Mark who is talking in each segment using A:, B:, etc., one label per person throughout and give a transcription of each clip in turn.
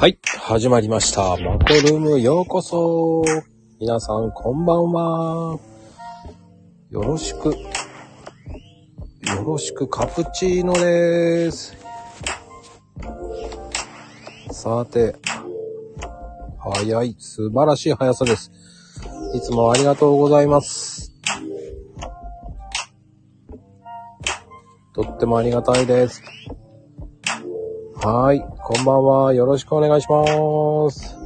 A: はい、始まりました。マコルームようこそ。皆さん、こんばんは。よろしく。よろしく、カプチーノです。さて、早い、素晴らしい速さです。いつもありがとうございます。とってもありがたいです。はい。こんばんは。よろしくお願いします。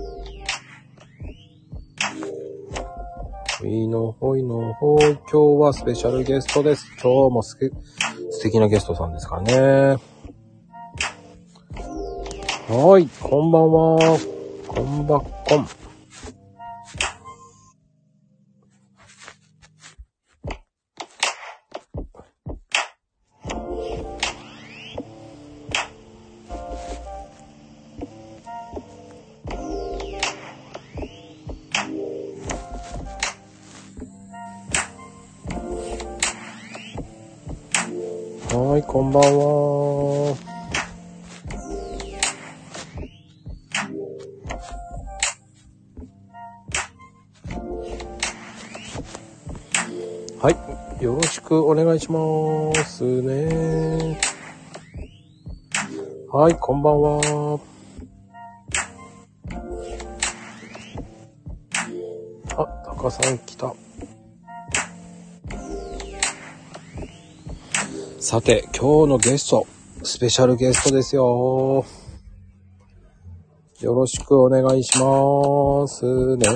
A: ほいのほいのほい。今日はスペシャルゲストです。今日もすけ素敵なゲストさんですかね。はい。こんばんは。こんばっこん。ばんは。はい、よろしくお願いしますね。はい、こんばんは。さて、今日のゲスト、スペシャルゲストですよ。よろしくお願いしますね。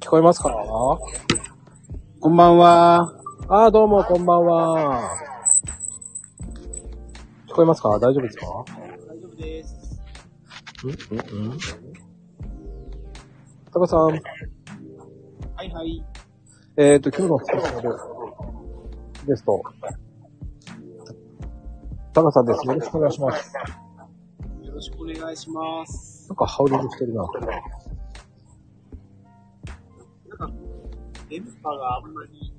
A: 聞こえますか？
B: こんばんは。
A: あー、どうも、こんばんは。聞こえますか？大丈夫ですか？
B: 大丈夫です。
A: んんんタカさん、
B: はいはい。
A: えっ、ー、と、今日のスペシャルゲスト、タカさんです。よろしくお願いします。
B: よろしくお願いします。
A: なんか、ハウリングしてるな。
B: なんか、電波があんまり、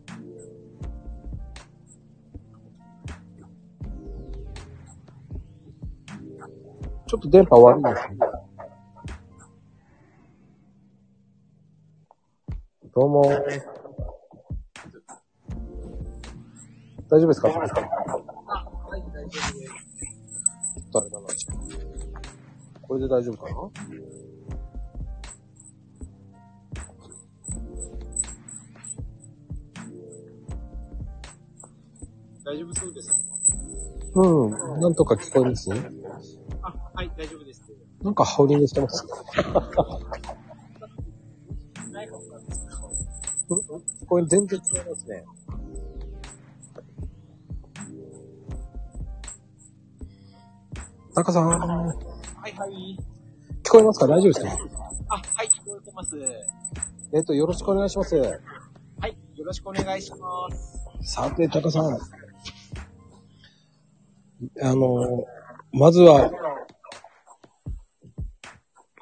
A: ちょっと電波悪いですね。どうも。大丈夫ですか？
B: あ、はい、大丈夫です。
A: 誰だな。これで大丈夫かな？
B: 大丈夫そうです。
A: うん。なんとか？聞こえます
B: あ、はい、大丈夫です。
A: なんかハウリングしてます。こえ、全然違いますね。タカさん、聞
B: はいはい。
A: こえますか？大丈夫ですか？
B: あ、はい、聞こえてます。
A: えっ、と、よろしくお願いします。
B: はい、よろしくお願いします。
A: さて、タカさん。あの、まずは、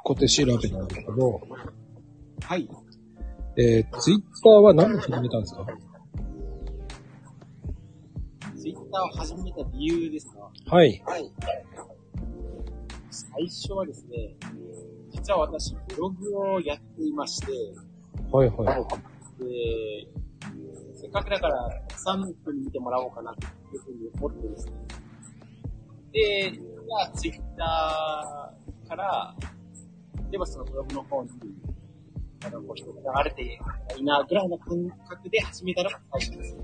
A: 小手調べなんですけど、
B: はい。
A: えー、ツイッターは何で始めたんですか？
B: ツイッターを始めた理由ですか？
A: はい。
B: はい。最初はですね、実は私、ブログをやっていまして、
A: はいはい。
B: で、せっかくだから、たくさんの人に見てもらおうかなというふうに思ってですね。で、じゃあ、ツイッターから、例えばそのブログの方に、あの、こう人が流れていいな、ぐらいの感覚で始めたのが最初です。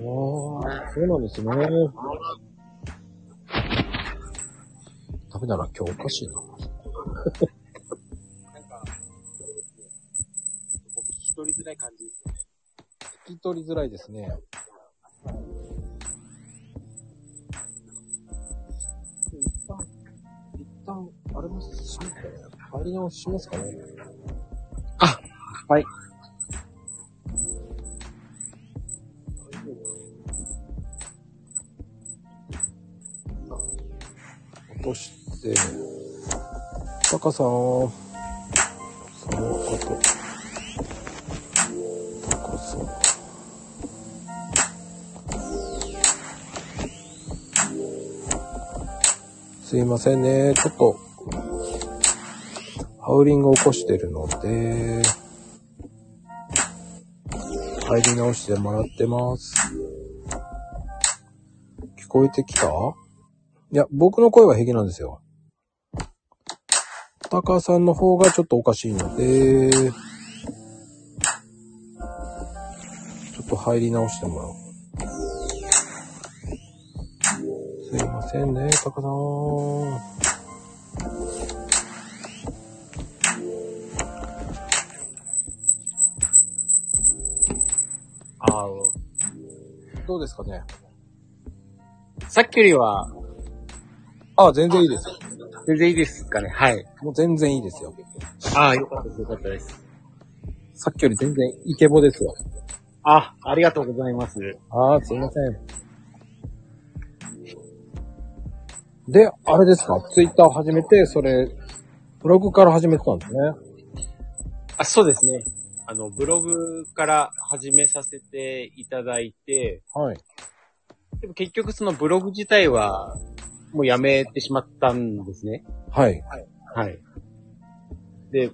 A: わあ、そうなんですね。ダメだな、今日おかしいな。
B: なんか、聞き取りづらい感じですよね。
A: 聞き取りづらいですね。一旦、一旦、あれもします帰り直しますかね。
B: あはい。
A: 落として、タカさん、そのこ、すいませんね。ちょっとハウリングを起こしてるので、入り直してもらってます。聞こえてきた？いや、僕の声は平気なんですよ。タカさんの方がちょっとおかしいので、ちょっと入り直してもらおう。すいませんね、タカさん。どうですかね
B: さっきよりは、
A: あ、全然いいですよ。
B: 全然いいですかね。はい。
A: もう全然いいですよ。
B: ああ、よかったです、よかったです。
A: さっきより全然イケボですよ。
B: あ、ありがとうございます。
A: あー、すいません。で、あれですか？ツイッターを始めて、それ、ブログから始めてたんですね。
B: あ、そうですね。あの、ブログから始めさせていただいて、
A: はい。
B: でも結局そのブログ自体は、もうやめてしまったんですね。
A: はい。
B: はい。で、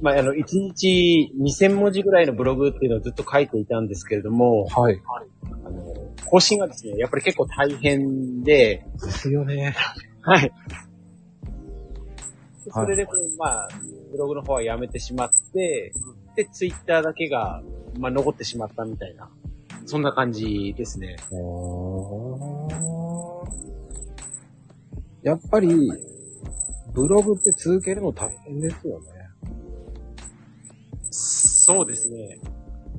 B: まあ、あの、1日2000文字ぐらいのブログっていうのをずっと書いていたんですけれども、
A: はい。
B: あの、更新がですね、やっぱり結構大変で、
A: ですよね。
B: はい。それでまあ、ブログの方はやめてしまって、で、ツイッターだけが、まあ、残ってしまったみたいな、そんな感じですね。
A: やっぱり、ブログって続けるの大変ですよね。
B: そうですね。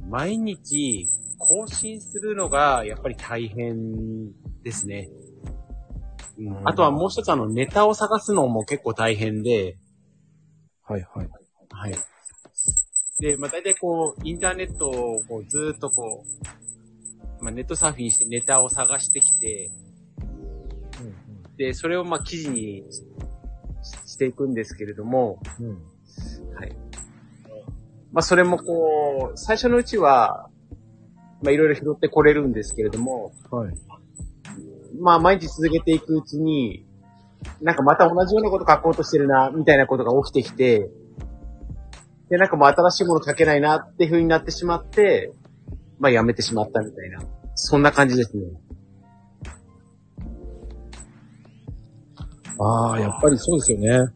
B: 毎日更新するのがやっぱり大変ですね。うんあとはもう一つあのネタを探すのも結構大変で、
A: はいはい。
B: はい。で、まあ大体こう、インターネットをこうずっとこう、まあネットサーフィンしてネタを探してきて、で、それをまあ記事にししていくんですけれども、
A: うん。
B: はい。まあ、それもこう、最初のうちは、まあ、いろいろ拾ってこれるんですけれども、
A: はい。
B: まあ、毎日続けていくうちに、なんかまた同じようなこと書こうとしてるな、みたいなことが起きてきて、で、なんかもう新しいもの書けないなっていう風になってしまって、まあ、やめてしまったみたいな、そんな感じですね。
A: ああ、やっぱりそうですよね。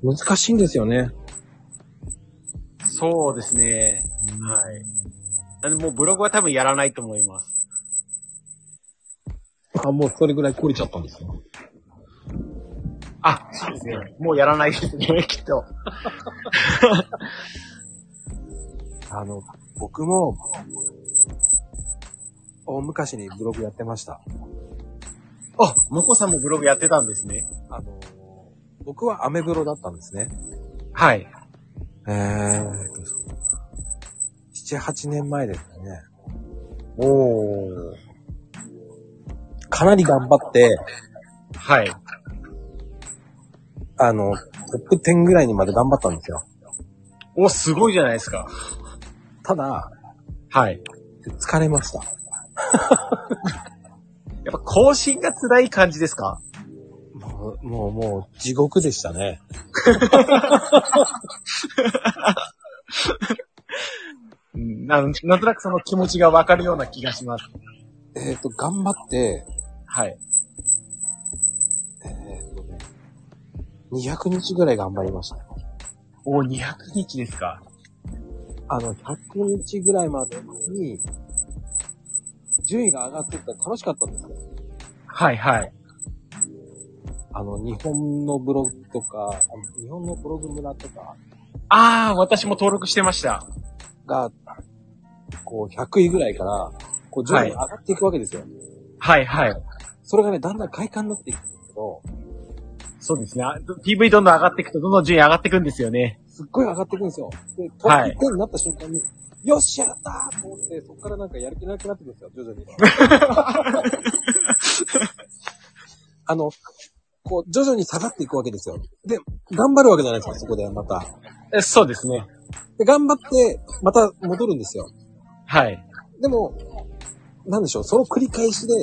A: 難しいんですよね。
B: そうですね。はい。もうブログは多分やらないと思います。
A: あ、もうそれぐらい懲りちゃったんですね。
B: あ、そうですね。もうやらないですね、きっと。
A: あの、僕も、大昔にブログやってました。
B: あ、もこさんもブログやってたんですね。
A: あの、僕はアメブロだったんですね。
B: はい。
A: えーと、7、8年前ですかね。
B: おー。
A: かなり頑張って、
B: はい。
A: あの、トップ10ぐらいにまで頑張ったんですよ。
B: お、すごいじゃないですか。
A: ただ、
B: はい。
A: 疲れました。
B: やっぱ更新が辛い感じですか？
A: もう、もう、もう、地獄でしたね。
B: うんなんなんとなくその気持ちがわかるような気がします。
A: えっ、と、頑張って、
B: はい。
A: えっ、とね、200日ぐらい頑張りました。
B: お、200日ですか。
A: あの、100日ぐらいまでに、順位が上がってったら楽しかったんですよ。
B: はいはい。
A: あの、日本のブログとか、あの日本のブログ村とか
B: あー、私も登録してました。
A: が、こう、100位ぐらいから、こう、順位が上がっていくわけですよ。
B: はいはい。
A: それがね、だんだん快感になっていくんですけど、
B: そうですね。あ PV どんどん上がっていくと、どんどん順位上がっていくんですよね。
A: すっごい上がっていくんですよ。で、ト
B: はい
A: ップ10になった瞬間に、よっしゃやったーと思って、そこからなんかやる気なくなってくるんですよ、徐々に。あの、こう、徐々に下がっていくわけですよ。で、頑張るわけじゃないですか、そこでまた。
B: えそうですね。
A: で、頑張って、また戻るんですよ。
B: はい。
A: でも、なんでしょう、その繰り返しで、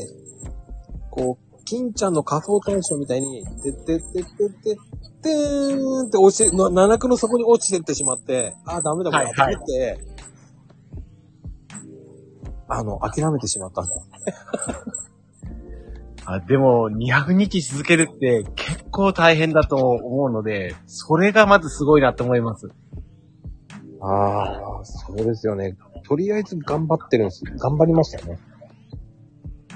A: こう、金ちゃんの仮想大賞みたいに、てってってってってってーんって落ちて、な七区の底に落ちてってしまって、あー、ダメだこれ、
B: はいはい
A: って、あの、諦めてしまったんだ。
B: あでも、200日続けるって結構大変だと思うので、それがまずすごいなと思います。
A: ああ、そうですよね。とりあえず頑張ってるんです。頑張りましたね。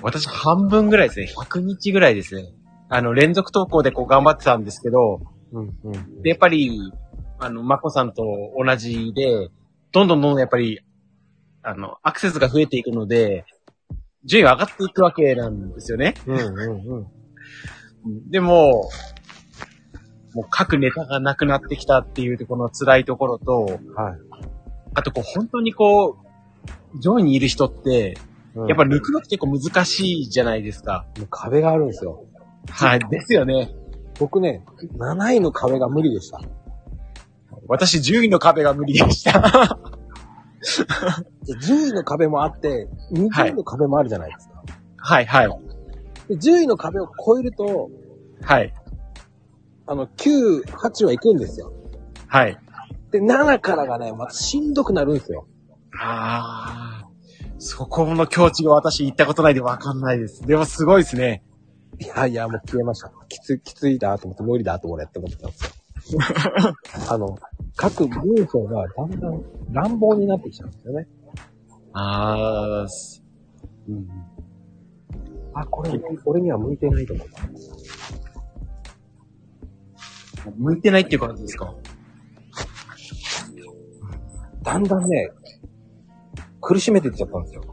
B: 私半分ぐらいですね。100日ぐらいですね。あの、連続投稿でこう頑張ってたんですけど、
A: うん、うん。
B: で、やっぱり、あの、まこさんと同じで、どんどんどんどんやっぱり、あの、アクセスが増えていくので、順位が上がっていくわけなんですよね。
A: うん、うん、うん。
B: でも、もう各ネタがなくなってきたっていうところの辛いところと、
A: はい。
B: あとこう本当にこう、上位にいる人って、
A: うん
B: やっぱ抜くのって結構難しいじゃないですか。
A: もう壁があるんですよ。
B: はい。ですよね。
A: 僕ね、7位の壁が無理でした。
B: 私10位の壁が無理でした。
A: 10位の壁もあって、20位の壁もあるじゃないですか。
B: はい、はい。
A: で10位の壁を超えると、
B: はい。
A: あの、9、8は行くんですよ。
B: はい。
A: で、7からがね、またしんどくなるんですよ。
B: ああ。そこの境地が私行ったことないでわかんないです。でもすごいですね。
A: いやいや、もう消えました。きつい、きついだと思って、無理だと俺って思ってたんですよ。あの、各文章がだんだん乱暴になってきちゃうんですよね。
B: ああ、
A: うん。あ、これ、俺には向いてないと思った。
B: 向いてないっていう感じですか？
A: だんだんね、苦しめていっちゃったんですよ。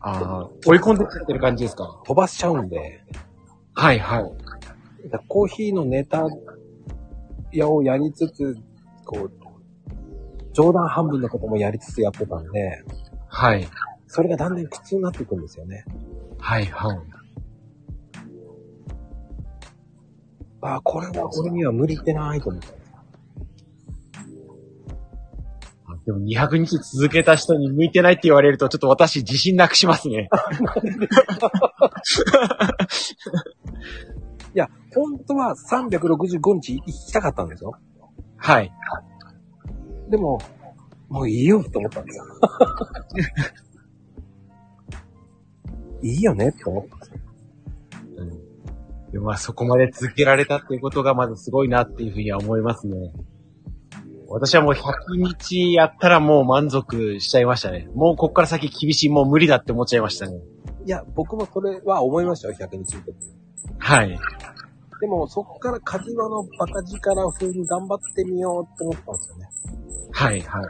B: ああ、追い込んでっちゃってる感じですか？
A: 飛ばしちゃうんで、
B: はい、はい。
A: だコーヒーのネタ屋をやりつつ、こう、冗談半分のこともやりつつやってたんで、
B: はい。
A: それがだんだん苦痛になっていくんですよね。
B: はい、はい。
A: あ、これは俺には無理ってないと思った。
B: でも200日続けた人に向いてないって言われるとちょっと私自信なくしますね。
A: いや、本当は365日行きたかったんですよ。
B: はい。
A: でも、もういいよって思ったんですよ。いいよねって思ったんですよ。
B: でもまあそこまで続けられたっていうことがまずすごいなっていうふうには思いますね。私はもう100日やったらもう満足しちゃいましたね。もうこっから先厳しい、もう無理だって思っちゃいましたね。
A: いや、僕もそれは思いましたよ、100日の時。
B: はい。
A: でも、そっからカジワのバカ力風に頑張ってみようって思ったんですよね。
B: はい、は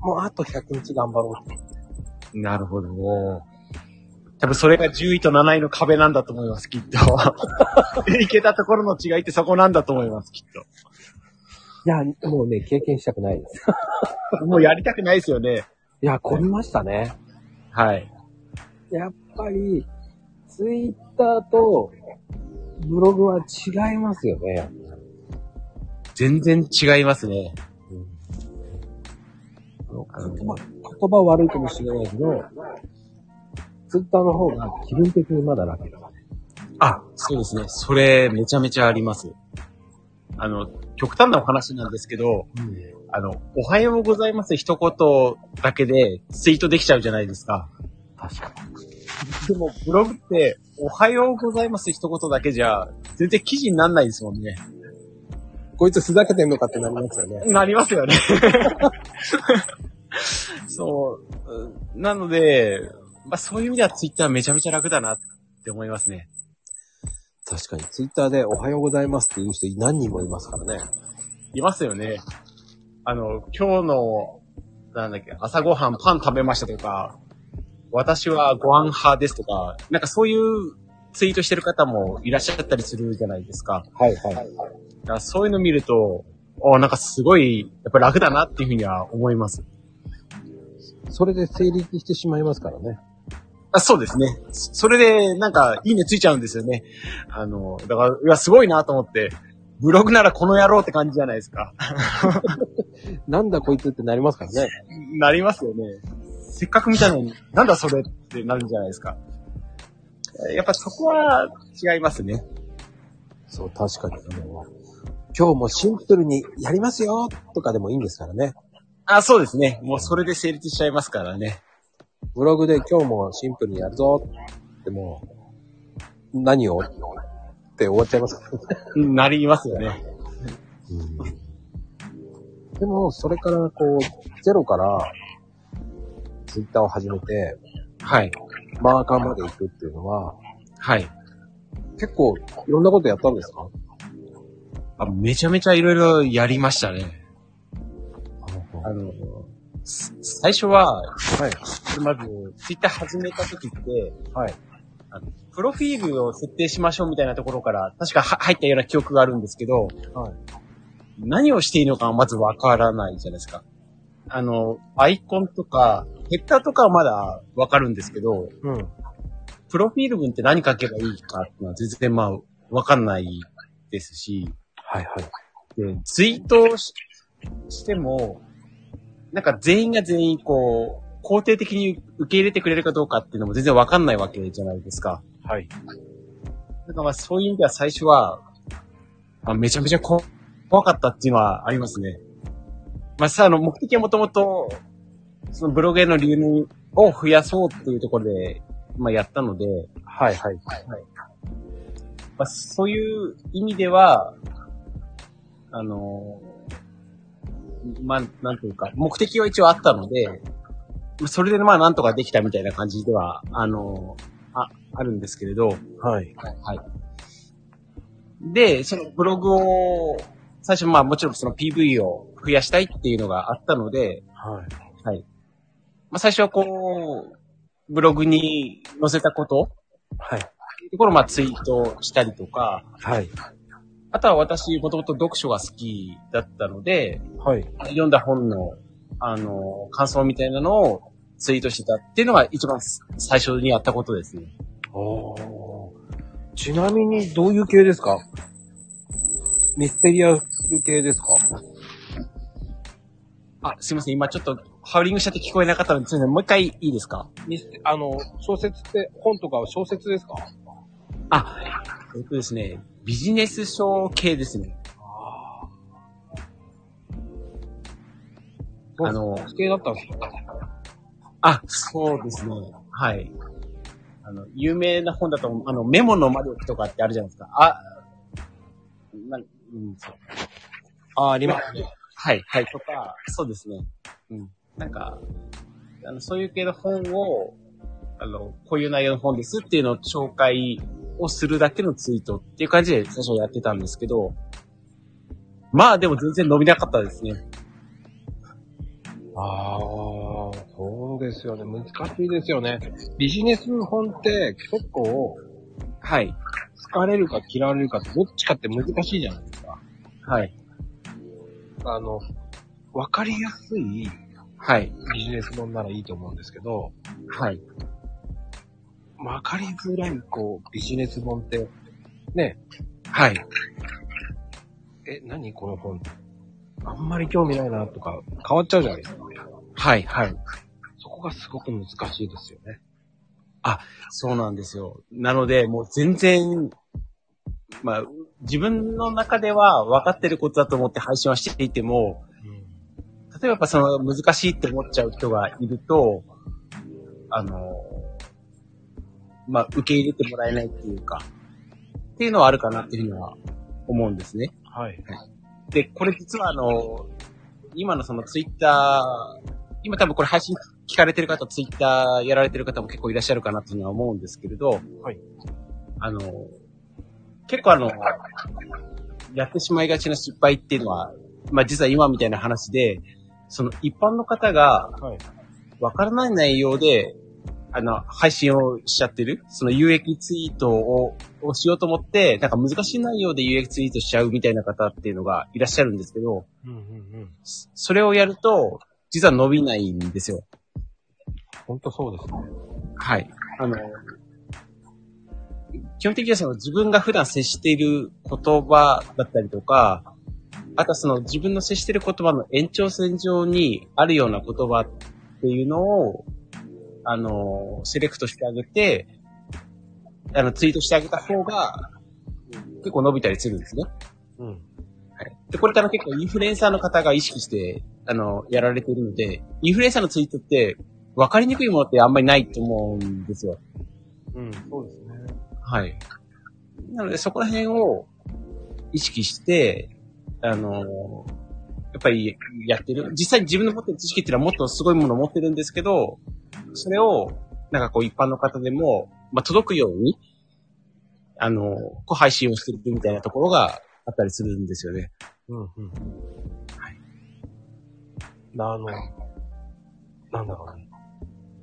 A: もうあと100日頑張ろうって。
B: い。なるほど。多分それが10位と7位の壁なんだと思います、きっと。いけたところの違いってそこなんだと思います、きっ
A: いや、もうね、経験したくないです。
B: と。もうやりたくないですよね。
A: いや、凝りましたね。
B: はい。
A: やっぱり、ツイッターとブログは違いますよね。
B: 全然違いますね。
A: あの言葉言葉悪いかもしれないけど、ツイッターの方が気分的にまだ楽です。
B: あ、そうですね。それ、めちゃめちゃあります。あの、極端なお話なんですけど、あの、おはようございます一言だけでツイートできちゃうじゃないですか。
A: 確か
B: でも、ブログって、おはようございます一言だけじゃ、全然記事にならないですもんね。
A: に。こいつふざけてんのかってなりますよね。
B: なりますよね。そう。うんなので、まあそういう意味ではツイッターめちゃめちゃ楽だなって思いますね。
A: 確かに、ツイッターでおはようございますっていう人何人もいますからね。
B: いますよね。あの、今日の、なんだっけ、朝ごはんパン食べましたとか、私はご飯派ですとか、なんかそういうツイートしてる方もいらっしゃったりするじゃないですか。
A: はいはい。
B: だからそういうの見ると、あなんかすごい、やっぱり楽だなっていうふうには思います。
A: それで成立してしまいますからね。
B: あそうですね。そそれで、なんか、いいねついちゃうんですよね。あの、だから、いや、すごいなと思って、ブログならこの野郎って感じじゃないですか。
A: なんだこいつってなりますからね。
B: なりますよね。せっかく見たのに、なんだそれってなるんじゃないですか。やっぱそこは違いますね。
A: そう、確かに。今日もシンプルにやりますよとかでもいいんですからね。
B: あ、そうですね。もうそれで成立しちゃいますからね。
A: ブログで今日もシンプルにやるぞってもう、何をって終わっちゃいますか
B: なりますよね。
A: でも、それからこう、ゼロから、ツイッターを始めて、
B: はい。
A: マーカーまで行くっていうのは、
B: はい。
A: 結構、いろんなことやったんですか？
B: あめちゃめちゃいろいろやりましたね。あの、す最初は、
A: はい。
B: まず、ツイッター始めた時って、
A: はい。
B: あのプロフィールを設定しましょうみたいなところから、確かは入ったような記憶があるんですけど、
A: はい。
B: 何をしていいのかはまずわからないじゃないですか。あの、アイコンとか、ヘッダーとかはまだわかるんですけど、
A: うん。
B: プロフィール文って何書けばいいかっていうのは全然まあ、わかんないですし、
A: はいはい。
B: で、ツイートしても、なんか全員が全員こう、肯定的に受け入れてくれるかどうかっていうのも全然わかんないわけじゃないですか。
A: はい。
B: なんかまあそういう意味では最初は、あめちゃめちゃこ怖かったっていうのはありますね。まあさ、あの、目的はもともと、そのブログへの流入を増やそうっていうところで、まあやったので、
A: はいはい。
B: まあ、そういう意味では、あの、まあ、なんというか、目的は一応あったので、まあそれでまあなんとかできたみたいな感じでは、あの、あ、あるんですけれど、
A: はい。
B: はい。で、そのブログを、最初まあもちろんその PV を増やしたいっていうのがあったので、
A: はい。
B: はい。まあ最初はこう、ブログに載せたこと、
A: はい。
B: ところをまあツイートしたりとか、
A: はい。
B: あとは私、もともと読書が好きだったので、
A: はい。
B: 読んだ本の、あの、感想みたいなのをツイートしてたっていうのが一番最初にやったことですね。
A: おーちなみに、どういう系ですか？ミステリアス系ですか？
B: あ、すいません。今ちょっとハウリングしちゃって聞こえなかったので、すいません。もう一回いいですか？
A: ミステあの、小説って、本とかは小説ですか？
B: あ、えっとですね、ビジネス書系ですね。あの、
A: 系だったんですか？
B: あ、そうですね。はい。あの、有名な本だと、あの、メモの魔力とかってあるじゃないですか。あ、なうん、そう。
A: あ、ありますね。
B: はい、はい、とか、そうですね。うん。なんか、あの、そういう系の本を、あの、こういう内容の本ですっていうのを紹介をするだけのツイートっていう感じで最初やってたんですけど、まあでも全然伸びなかったですね。
A: ああ、そうですよね。難しいですよね。ビジネス本って結構、
B: はい。
A: 好かれるか嫌われるかってどっちかって難しいじゃないですか。
B: はい。
A: あの、わかりやすい
B: はい。
A: ビジネス本ならいいと思うんですけど、
B: はい。
A: わかりづらい、こう、ビジネス本って、ね、
B: はい。
A: え、何この本？あんまり興味ないなとか、変わっちゃうじゃないですか。
B: はい。はい。
A: そこがすごく難しいですよね。
B: そうなんですよ。なので、もう全然、まあ、自分の中では分かってることだと思って配信はしていても、例えばやっぱその難しいって思っちゃう人がいると、あの、まあ、受け入れてもらえないっていうか、っていうのはあるかなっていうふうには思うんですね。
A: はい。
B: で、これ実はあの、今のそのツイッター、今多分これ配信聞かれてる方、ツイッターやられてる方も結構いらっしゃるかなっていうのは思うんですけれど、
A: はい。
B: あの、結構あの、やってしまいがちな失敗っていうのは、まあ実は今みたいな話で、その一般の方が
A: はい。
B: わからない内容で、あの、配信をしちゃってる？その有益ツイートををしようと思って、なんか難しい内容で有益ツイートしちゃうみたいな方っていうのがいらっしゃるんですけど、
A: うんうんうん。
B: それをやると、実は伸びないんですよ。
A: ほんとそうですね。
B: はい。あの、基本的にはその自分が普段接している言葉だったりとか、あとはその自分の接している言葉の延長線上にあるような言葉っていうのを、あの、セレクトしてあげて、あの、ツイートしてあげた方が、結構伸びたりするんですね。
A: うん。
B: はい。で、これから結構インフルエンサーの方が意識して、あの、やられているので、インフルエンサーのツイートって、分かりにくいものってあんまりないと思うんですよ。
A: うん、そうですね。
B: はい。なので、そこら辺を意識して、あの、やっぱりやってる。実際に自分の持ってる知識っていうのはもっとすごいものを持ってるんですけど、それを、なんかこう一般の方でも、まあ、届くように、あの、こう配信をしてるみたいなところがあったりするんですよね。
A: うん、うん。はい。あの、なんだろうね。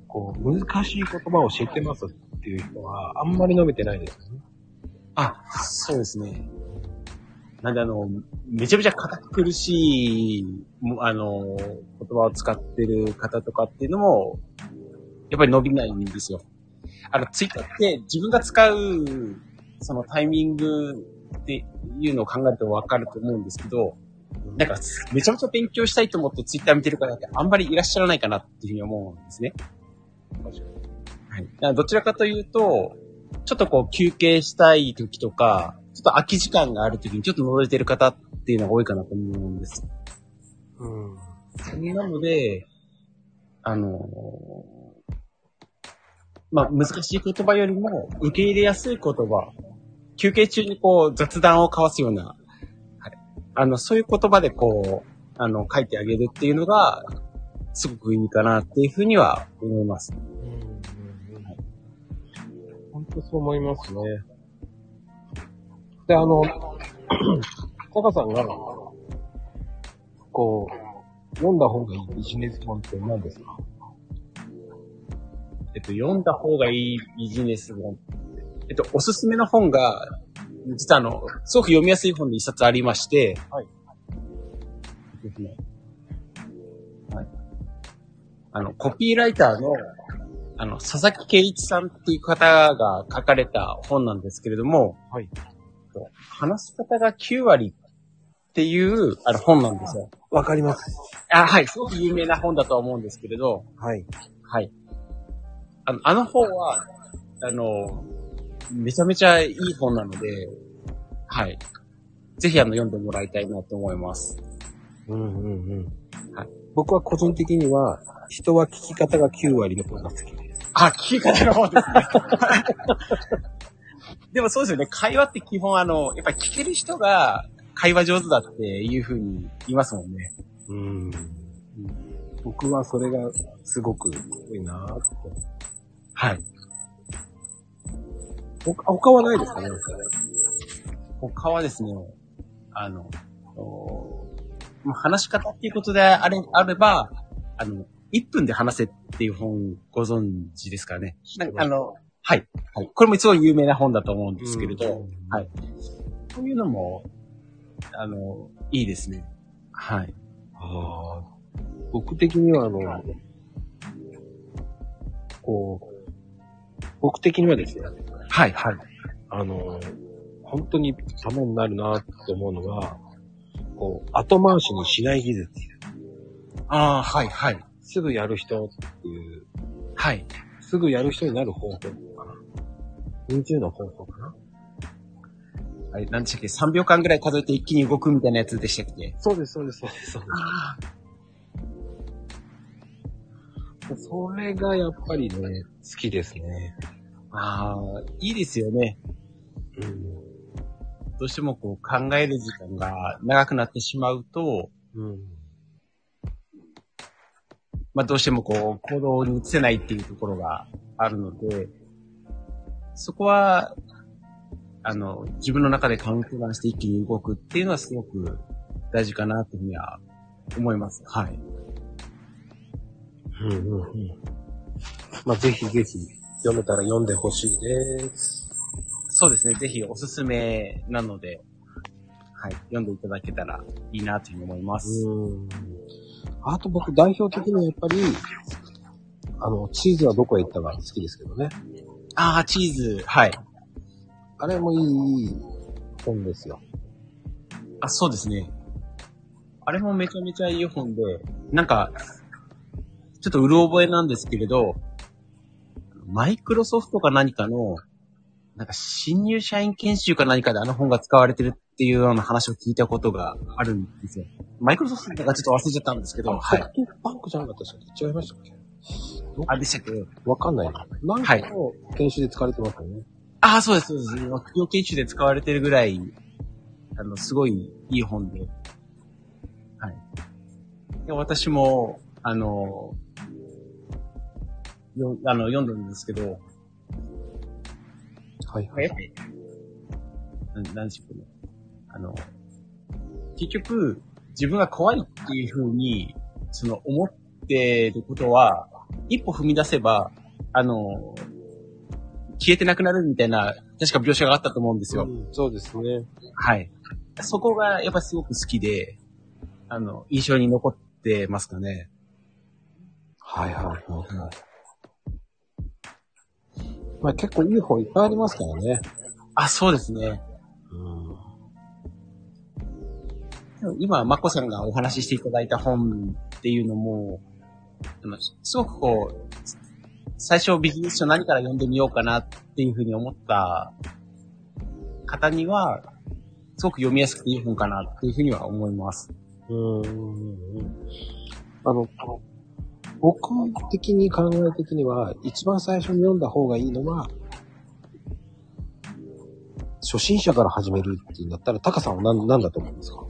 A: こう、難しい言葉を知ってますっていう人は、あんまり伸びてないですよね。
B: あ、そうですね。なんであの、めちゃめちゃ堅苦しい、もあの、言葉を使ってる方とかっていうのも、やっぱり伸びないんですよ。あの、ツイッターって自分が使う、そのタイミングっていうのを考えるとわかると思うんですけど、なんか、めちゃめちゃ勉強したいと思ってツイッター見てる方ってあんまりいらっしゃらないかなっていうふうに思うんですね。はい。どちらかというと、ちょっとこう休憩したい時とか、ちょっと空き時間がある時にちょっと覗いてる方っていうのが多いかなと思うんです。
A: うん。
B: なので、あのまあ、難しい言葉よりも受け入れやすい言葉、休憩中にこう雑談を交わすような、はい。あの、そういう言葉でこう、あの、書いてあげるっていうのが、すごくいいかなっていうふうには思います。
A: うん。うん。本当そう思いますね。で、あの、タカさんが、こう、読んだ方がいいビジネス本って何ですか？
B: えっと、読んだ方がいいビジネス本。えっと、おすすめの本が、実はあの、すごく読みやすい本で一冊ありまして、
A: はい。
B: ですね。はい。あの、コピーライターの、あの、佐々木圭一さんっていう方が書かれた本なんですけれども、
A: はい。
B: 話し方が9割っていう、あの、本なんですよ。
A: わかります。
B: あ、はい。すごく有名な本だとは思うんですけれど、
A: はい。
B: はい。あの、あの本は、あの、めちゃめちゃいい本なので、はい。ぜひあの、読んでもらいたいなと思います。
A: うんうんうん。
B: はい。
A: 僕は個人的には、人は聞き方が9割の方が好きです。
B: あ、聞き方の本ですね。でもそうですよね。会話って基本あの、やっぱり聞ける人が会話上手だっていうふうに言いますもんね。
A: うん。僕はそれがすごく多いなぁって。
B: はい。
A: 他他はないですかね？
B: 他はですね、あの、話し方っていうことであれ、あれば、あの、1分で話せっていう本ご存知ですかね？なんかあの、はい。はい。これもすごい有名な本だと思うんですけれど、
A: うん
B: はい。そういうのも、あの、いいですね。はい。
A: ああ、僕的にはあの、こう、僕的にはですね、
B: はい、はい。
A: あの、本当にためになるなって思うのが、こう、後回しにしない技術。
B: ああ、はい、はい。
A: すぐやる人っていう、
B: はい。
A: すぐやる人になる方法かな。20の方法かな？
B: あれ、なんでしたっけ ?3 秒間ぐらい数えて一気に動くみたいなやつでしたっけ？
A: そうです、そうです、そうです。それがやっぱりね、好きです。ね。
B: あー、いいです。よね。
A: うん。
B: どうしてもこう考える時間が長くなってしまうと、
A: うん。
B: まあどうしてもこう行動に移せないっていうところがあるので、そこは、あの、自分の中でカウントダウンして一気に動くっていうのはすごく大事かなというふうには思います。はい。
A: うんうんうん。まあ、ぜひぜひ、読めたら読んでほしいです。
B: そうですね。ぜひおすすめなので、はい。読んでいただけたらいいなというふうに思います。
A: うん。あと僕代表的にはやっぱり、あの、チーズはどこへ行ったか好きですけどね。
B: ああ、チーズ。はい。
A: あれもいい本ですよ。
B: あ、そうですね。あれもめちゃめちゃいい本で、なんか、ちょっとうる覚えなんですけれど、マイクロソフトか何かのなんか新入社員研修か何かであの本が使われてるっていうような話を聞いたことがあるんですよ。マイクロソフトとかちょっと忘れちゃったんですけど、は
A: ソフ
B: い。
A: トバンクじゃなかったでしたっけ違いましたっけ？
B: あ、でしたっけ？
A: わかんないな。なんかの研修で使われてますよね。
B: ああ、そうです、そうです。企業研修で使われてるぐらい、あの、すごいいい本で。はい。で私も、あの、よあの読んだんですけど、
A: はいはい。
B: なんでしょうね。あの、結局、自分が怖いっていうふうに、その、思ってることは、一歩踏み出せば、あの、消えてなくなるみたいな、確か描写があったと思うんですよ。
A: うんそうですね。
B: はい。そこがやっぱすごく好きで、あの、印象に残ってますかね。
A: はいはいはいはい。まあ結構いい本いっぱいありますからね。
B: あ、そうですね。
A: うん。
B: 今、まこさんがお話ししていただいた本っていうのも、すごくこう、最初ビジネス書何から読んでみようかなっていうふうに思った方には、すごく読みやすくていい本かなっていうふうには思います。
A: うん。あの、僕的に考え的には、一番最初に読んだ方がいいのは、初心者から始めるっていうんだったら、タカさんは何何だと思うんですか？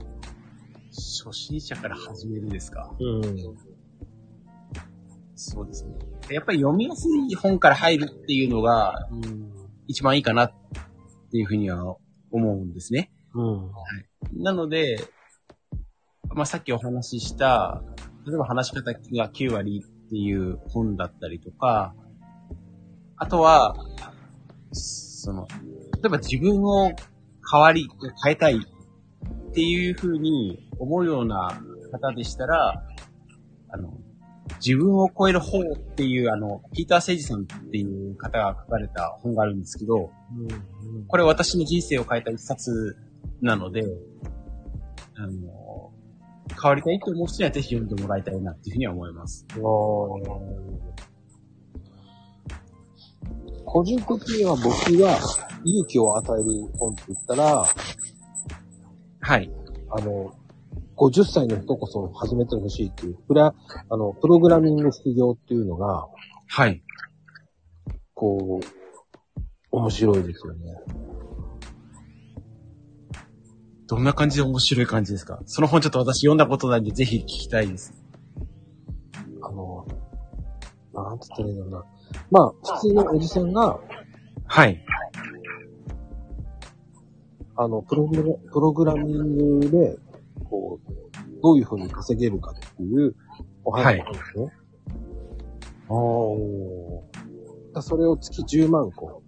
B: 初心者から始めるですか？
A: うん。
B: そうですね。やっぱり読みやすい本から入るっていうのが
A: うん。
B: 一番いいかなっていうふうには思うんですね。
A: うん。
B: なので、まあ、さっきお話しした、例えば話し方が9割っていう本だったりとか、あとは、その、例えば自分を変わり、変えたいっていうふうに思うような方でしたら、あの、自分を超える本っていう、あの、ピーター・セイジさんっていう方が書かれた本があるんですけど、
A: うん。
B: これ私の人生を変えた一冊なので、あの、変わりたいと思う人にはぜひ読んでもらいたいなっていうふうには思います。
A: 個人的には僕が勇気を与える本って言ったら、
B: はい。
A: あの、50歳の人こそ始めてほしいっていう、プラ、あの、プログラミング副業っていうのが、
B: はい。
A: こう、面白いですよね。
B: どんな感じで面白い感じですか？その本ちょっと私読んだことないんでぜひ聞きたいです。
A: あの、なんつったらいいんだろうな。まあ、普通のおじさんが、
B: はい。
A: あの、プログラ、プログラミングで、こう、どういう風に稼げるかっていうお話なんですね。おーそれを月10万個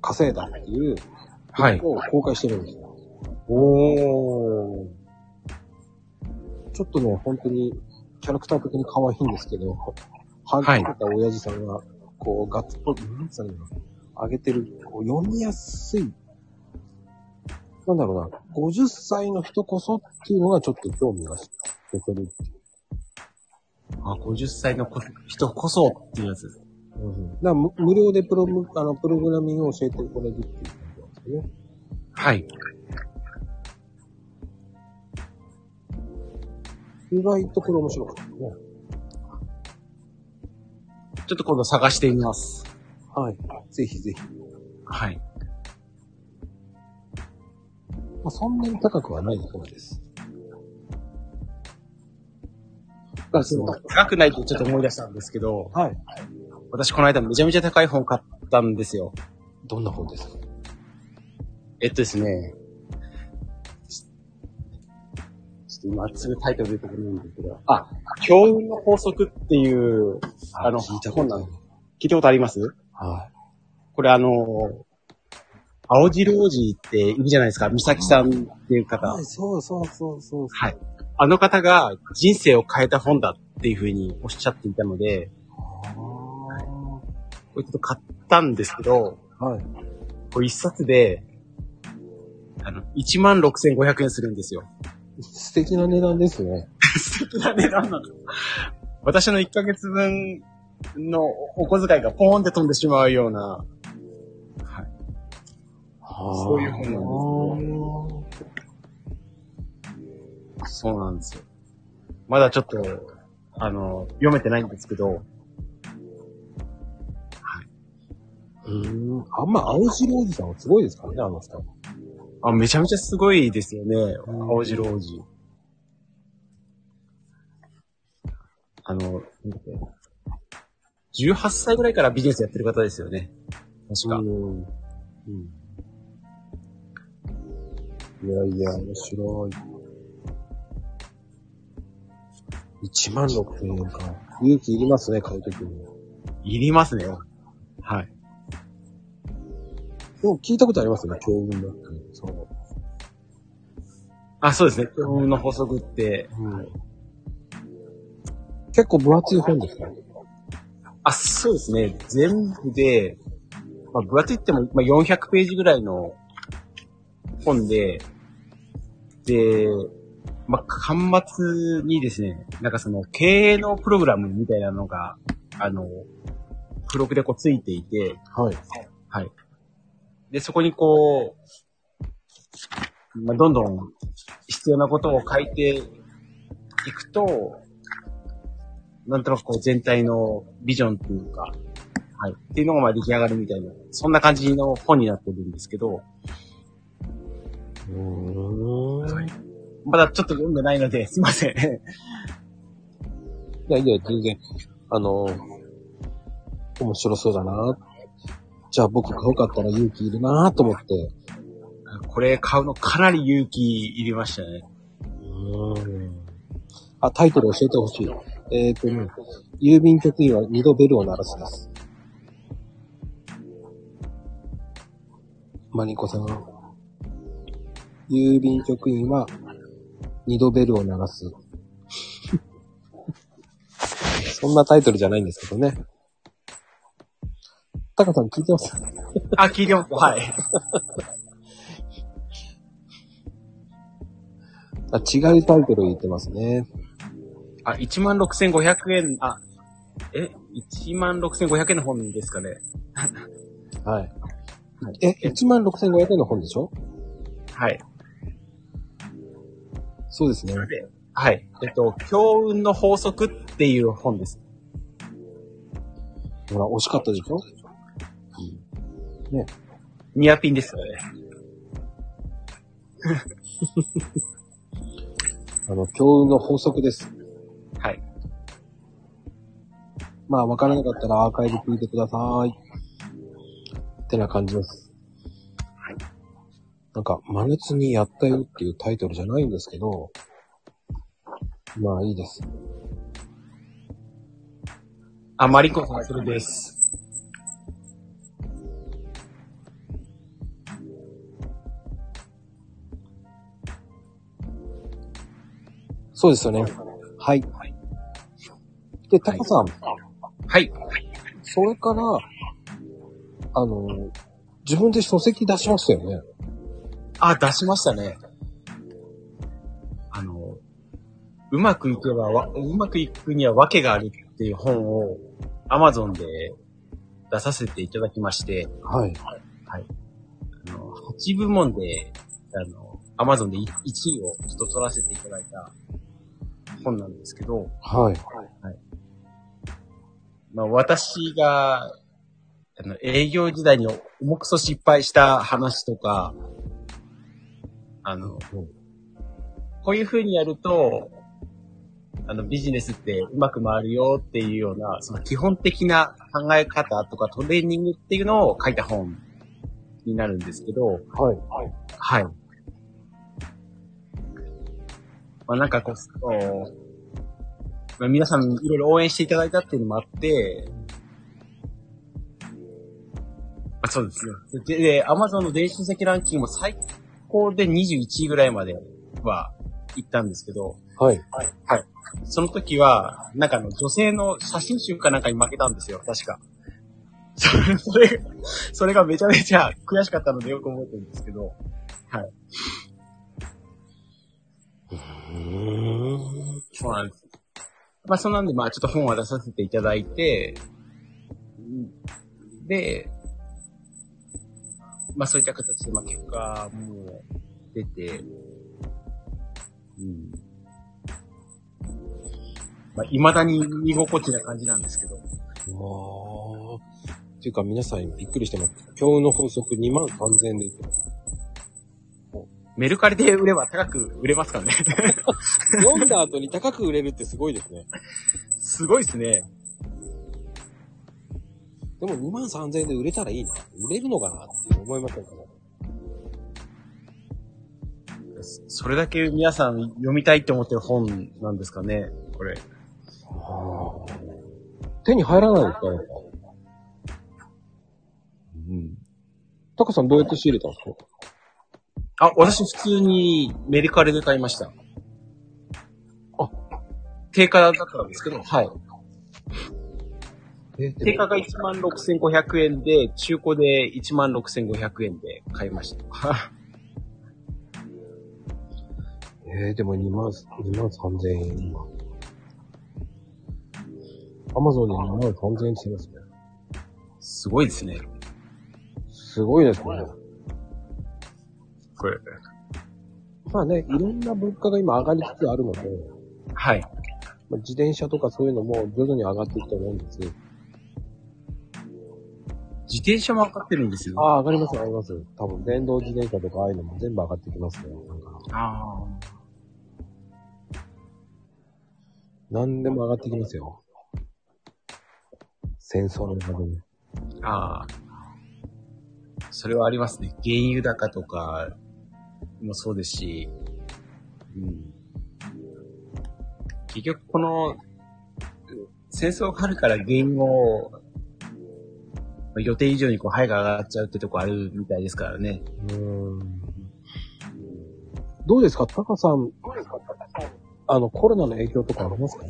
A: 稼いだっていう、
B: はい。
A: を公開してるんですよ。おー。ちょっとね、本当に、キャラクター的に可愛いんですけど、は
B: はい
A: げた親父さんが、こう、ガッツポーズ、なん？つったらいいの上げてる、こう、読みやすい。なんだろうな、50歳の人こそっていうのがちょっと興味が出てる。
B: あ、50歳のこ人こそっていうやつです。
A: うん。だから無無料でプロム、あの、プログラミングを教えてくれるっていう感じなんですよね。
B: はい。
A: 意外とこれ面白かったね。
B: ちょっと今度探してみます。
A: はい。ぜひぜひ。
B: はい。
A: まあ、そんなに高くはないそうです。あ、そう。
B: 高くないってちょっと思い出したんですけど、
A: はい。
B: 私この間めちゃめちゃ高い本買ったんですよ。
A: どんな本ですか？
B: えっとですね。ちょっと今すぐタイトル出てこないんですけど、あ、強運の法則っていう、あの、本なんです。聞いたことあります？
A: は
B: これあの、青汁王子っているじゃないですか。美咲さんっていう
A: い。
B: 方。
A: はい、そうそうそうそう。
B: はい。あの方が人生を変えた本だっていうふうにおっしゃっていたので、
A: あ
B: これちょっと買ったんですけど、
A: あ。はい。
B: これ一冊で、あの、16,500円するんですよ。
A: 素敵な値段ですね。
B: 素敵な値段なの。私の1ヶ月分のお小遣いがポーンって飛んでしまうような、はそういう本なんですそうなんですよ。まだちょっと、あの、読めてないんですけど、
A: うーん。あんま青白おじさんはすごいですからね、あの人。
B: あ、めちゃめちゃすごいですよね、
A: うん
B: 青白王子。あの、なんだっけ18歳ぐらいからビジネスやってる方ですよね。確か。
A: うん。うん。いやいや、面白い。1万6千円か。勇気いりますね、買うときに。
B: いりますね。はい。
A: でも聞いたことありますね、強運だって。そう。
B: あ、そうですね。基本の法則って、
A: うん。結構分厚い本ですか？
B: あ、そうですね。全部で、まあ、分厚いっても、まあ、400ページぐらいの本で、で、まあ、端末にですね、なんかその、経営のプログラムみたいなのが、あの、付録でこうついていて、
A: はい。
B: はい。で、そこにこう、まあ、どんどん必要なことを書いていくと、なんとなくこう全体のビジョンっていうか、はい。っていうのがまあ出来上がるみたいな、そんな感じの本になってるんですけど、まだちょっと読んでないので、すいません。
A: やいや、全然、あの、面白そうだな。じゃあ僕買うかったら勇気いるなと思って。
B: これ買うのかなり勇気いりましたね。
A: うーん。あ、タイトル教えてほしい。えっ、ー、とね、郵便局員は二度ベルを鳴らすです。マニコさん。郵便局員は二度ベルを鳴らす。そんなタイトルじゃないんですけどね。タカさん聞いてます？
B: あ、聞いてます。はい。
A: あ違うタイトル言ってますね。
B: あ、16,500円、あ、え ?16,500 円の本ですかね。
A: はい。え、16,500円の本でしょ？
B: はい。
A: そうですね。
B: はい。えっと、強運の法則っていう本です。
A: ほら、惜しかったでしょ？
B: ニアピンですよね。
A: あの、強運の法則です。
B: はい。
A: まあ、わからなかったらアーカイブ聞いてください。ってな感じです。
B: はい。
A: なんか、真夏にやったよっていうタイトルじゃないんですけど、まあいいです。
B: あ、マリコさん、それです。
A: そうですよね。はい。で、タカさん、
B: はい。
A: それから、あの、自分で書籍出しましたよね。
B: あ、出しましたね。あの、うまくいけばわ、うまくいくには訳があるっていう本を Amazon で出させていただきまして、
A: はい。
B: はい。あの、8部門で、あの、Amazon で1位をちょっと取らせていただいた本なんですけど、
A: はい。
B: まあ私が、あの、営業時代に重くそ失敗した話とか、あの、
A: うん
B: こういう風にやると、あの、ビジネスってうまく回るよっていうような、その基本的な考え方とかトレーニングっていうのを書いた本になるんですけど、
A: はい。
B: はい。まあなんかこう、まあ、皆さんいろいろ応援していただいたっていうのもあって、あそうですね。で、で Amazon の電子書籍ランキングも最高で21位ぐらいまでは行ったんですけど、
A: はい。
B: その時は、なんかあの女性の写真集かなんかに負けたんですよ、確か。それ、それが、それがめちゃめちゃ悔しかったのでよく覚えてるんですけど、はい。
A: うーん。
B: そうなんです。まあ、そんなんで、まあ、ちょっと本は出させていただいて、で、まあそういった形で、まあ結果も出て、うん。まあ未だに居心地な感じなんですけど。
A: まあ。っていうか皆さんびっくりしてます。今日の法則2万3000円で売ってます。
B: メルカリで売れば高く売れますからね。
A: 読んだ後に高く売れるってすごいですね。
B: すごいですね。
A: でも2万3000円で売れたらいいな。売れるのかなって思いませんかね？
B: それだけ皆さん読みたいって思ってる本なんですかね、これ。
A: 手に入らないですかやっぱ。
B: うん。
A: タカさんどうやって仕入れたんですか？
B: あ、私普通にメルカリで買いました。
A: あ、
B: 定価だったんですけど、はい。
A: え、
B: 定価が16,500円で、中古で16,500円で買いました。
A: えー、でも2万、2万3000円今。アマゾンで2万3000円してますね。
B: すごいですね。
A: すごいですね。
B: これ。
A: まあね、いろんな物価が今上がりつつあるので、
B: はい。
A: まあ、自転車とかそういうのも徐々に上がっていくと思うんです。
B: 自転車も上がってるんですよ。
A: ああ、上がります、上がります。多分、電動自転車とかああいうのも全部上がってきますね。なんか、
B: あ
A: 何でも上がってきますよ。戦争の中でね。
B: あ。ああ。それはありますね。原油高とかもそうですし、うん。結局この、戦争があるから原油も、まあ予定以上にこう、早が上がっちゃうってとこあるみたいですからね。
A: うーん。どうですか？タカさん、あの、コロナの影響とかありますか？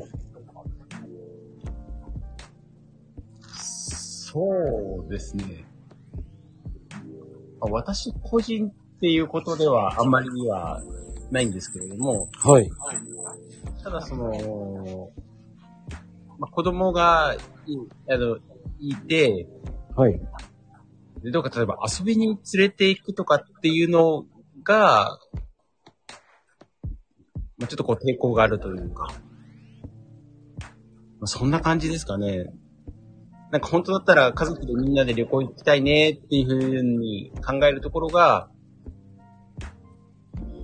B: そうですね。まあ私個人っていうことではあんまりはないんですけれども、
A: はい。
B: ただその、まあ、子供がいあのいて、
A: はい。
B: でどうか例えば遊びに連れて行くとかっていうのが、まあ、ちょっとこう抵抗があるというか、まあ、そんな感じですかね。なんか本当だったら家族でみんなで旅行行きたいねっていうふうに考えるところが、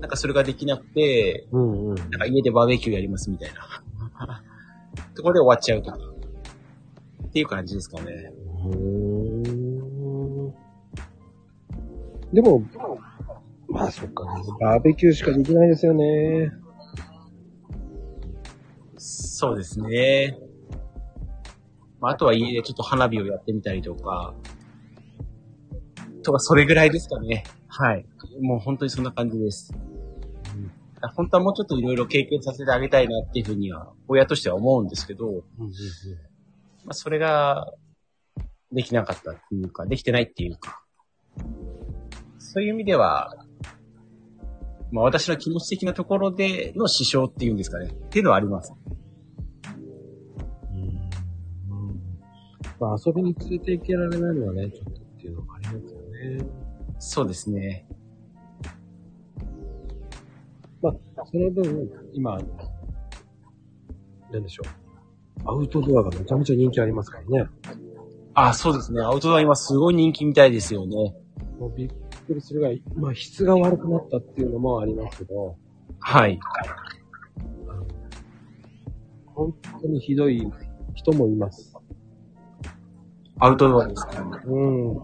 B: なんかそれができなくて、
A: うんうん。
B: なんか家でバーベキューやりますみたいな。ところで終わっちゃうとか。っていう感じですかね。
A: でも、まあそっか、バーベキューしかできないですよね。
B: そうですね。まあ、あとは家でちょっと花火をやってみたりとか、とか、それぐらいですかね。はい。もう本当にそんな感じです。本当はもうちょっといろいろ経験させてあげたいなっていうふうには、親としては思うんですけど、まあ、それが、できなかったっていうか、できてないっていうか、そういう意味では、まあ私の気持ち的なところでの支障っていうんですかね。っていうのはあります。
A: まあ遊びに連れて行けられないのはね、ちょっとっていうのがありますよね。
B: そうですね。
A: まあ、その分、今、なんでしょう。アウトドアがめちゃめちゃ人気ありますからね。
B: あ、そうですね。アウトドア今すごい人気みたいですよね。
A: もうびっくりするぐらい、まあ質が悪くなったっていうのもありますけど、
B: はい。
A: 本当にひどい人もいます。
B: アウトドアですか、
A: うん。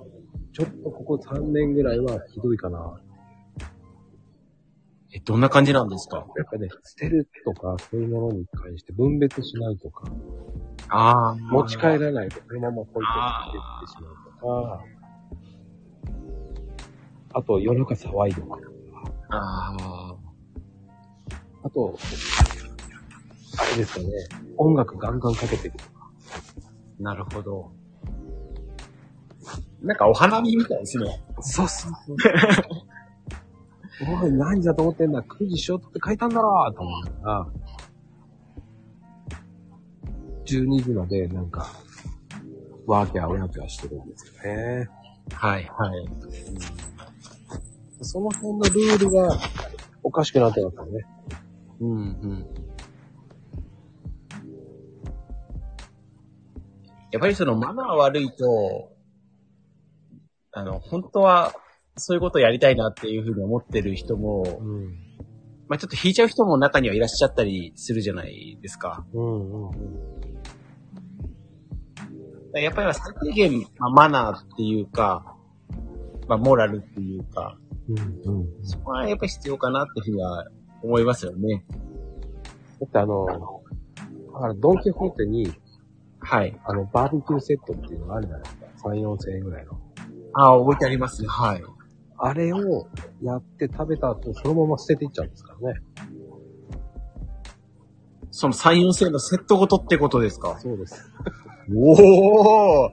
A: ちょっとここ3年ぐらいはひどいかな。
B: え、どんな感じなんですか？
A: やっぱね、捨てるとか、そういうものに関して分別しないとか、
B: ああ。
A: 持ち帰らないと、そのまま置いてってしまうとか、あと夜中騒いでおくとか、
B: ああ。
A: あと、あれですかね、音楽ガンガンかけてるとか。
B: なるほど。なんかお花見みたいですね。
A: そうそうそう。おい、何時だと思ってんだ ?9 時しようって書いたんだろと思うから、12時までなんか、ワーキャーワーキャーしてるんですよね。
B: はい、はい。
A: その辺のルールがおかしくなってますよね。
B: うん、うん。やっぱりそのマナー悪いと、あの、本当はそういうことをやりたいなっていうふうに思ってる人も、
A: うん。
B: まあちょっと引いちゃう人も中にはいらっしゃったりするじゃないですか。
A: うんうん
B: だからやっぱり最低限、まあ、マナーっていうか、まあモラルっていうか、
A: うん。うんうん。
B: そこはやっぱり必要かなっていうふうには思いますよね。
A: だってあの、あのドンキホーテに、
B: はい。
A: あの、バーベキューセットっていうのがあるじゃないですか。3、4千円ぐらいの。
B: ああ、覚えてありますね。はい。
A: あれをやって食べた後、そのまま捨てていっちゃうんですからね。
B: その3、4世のセットごとってことですか？
A: そうです。
B: おお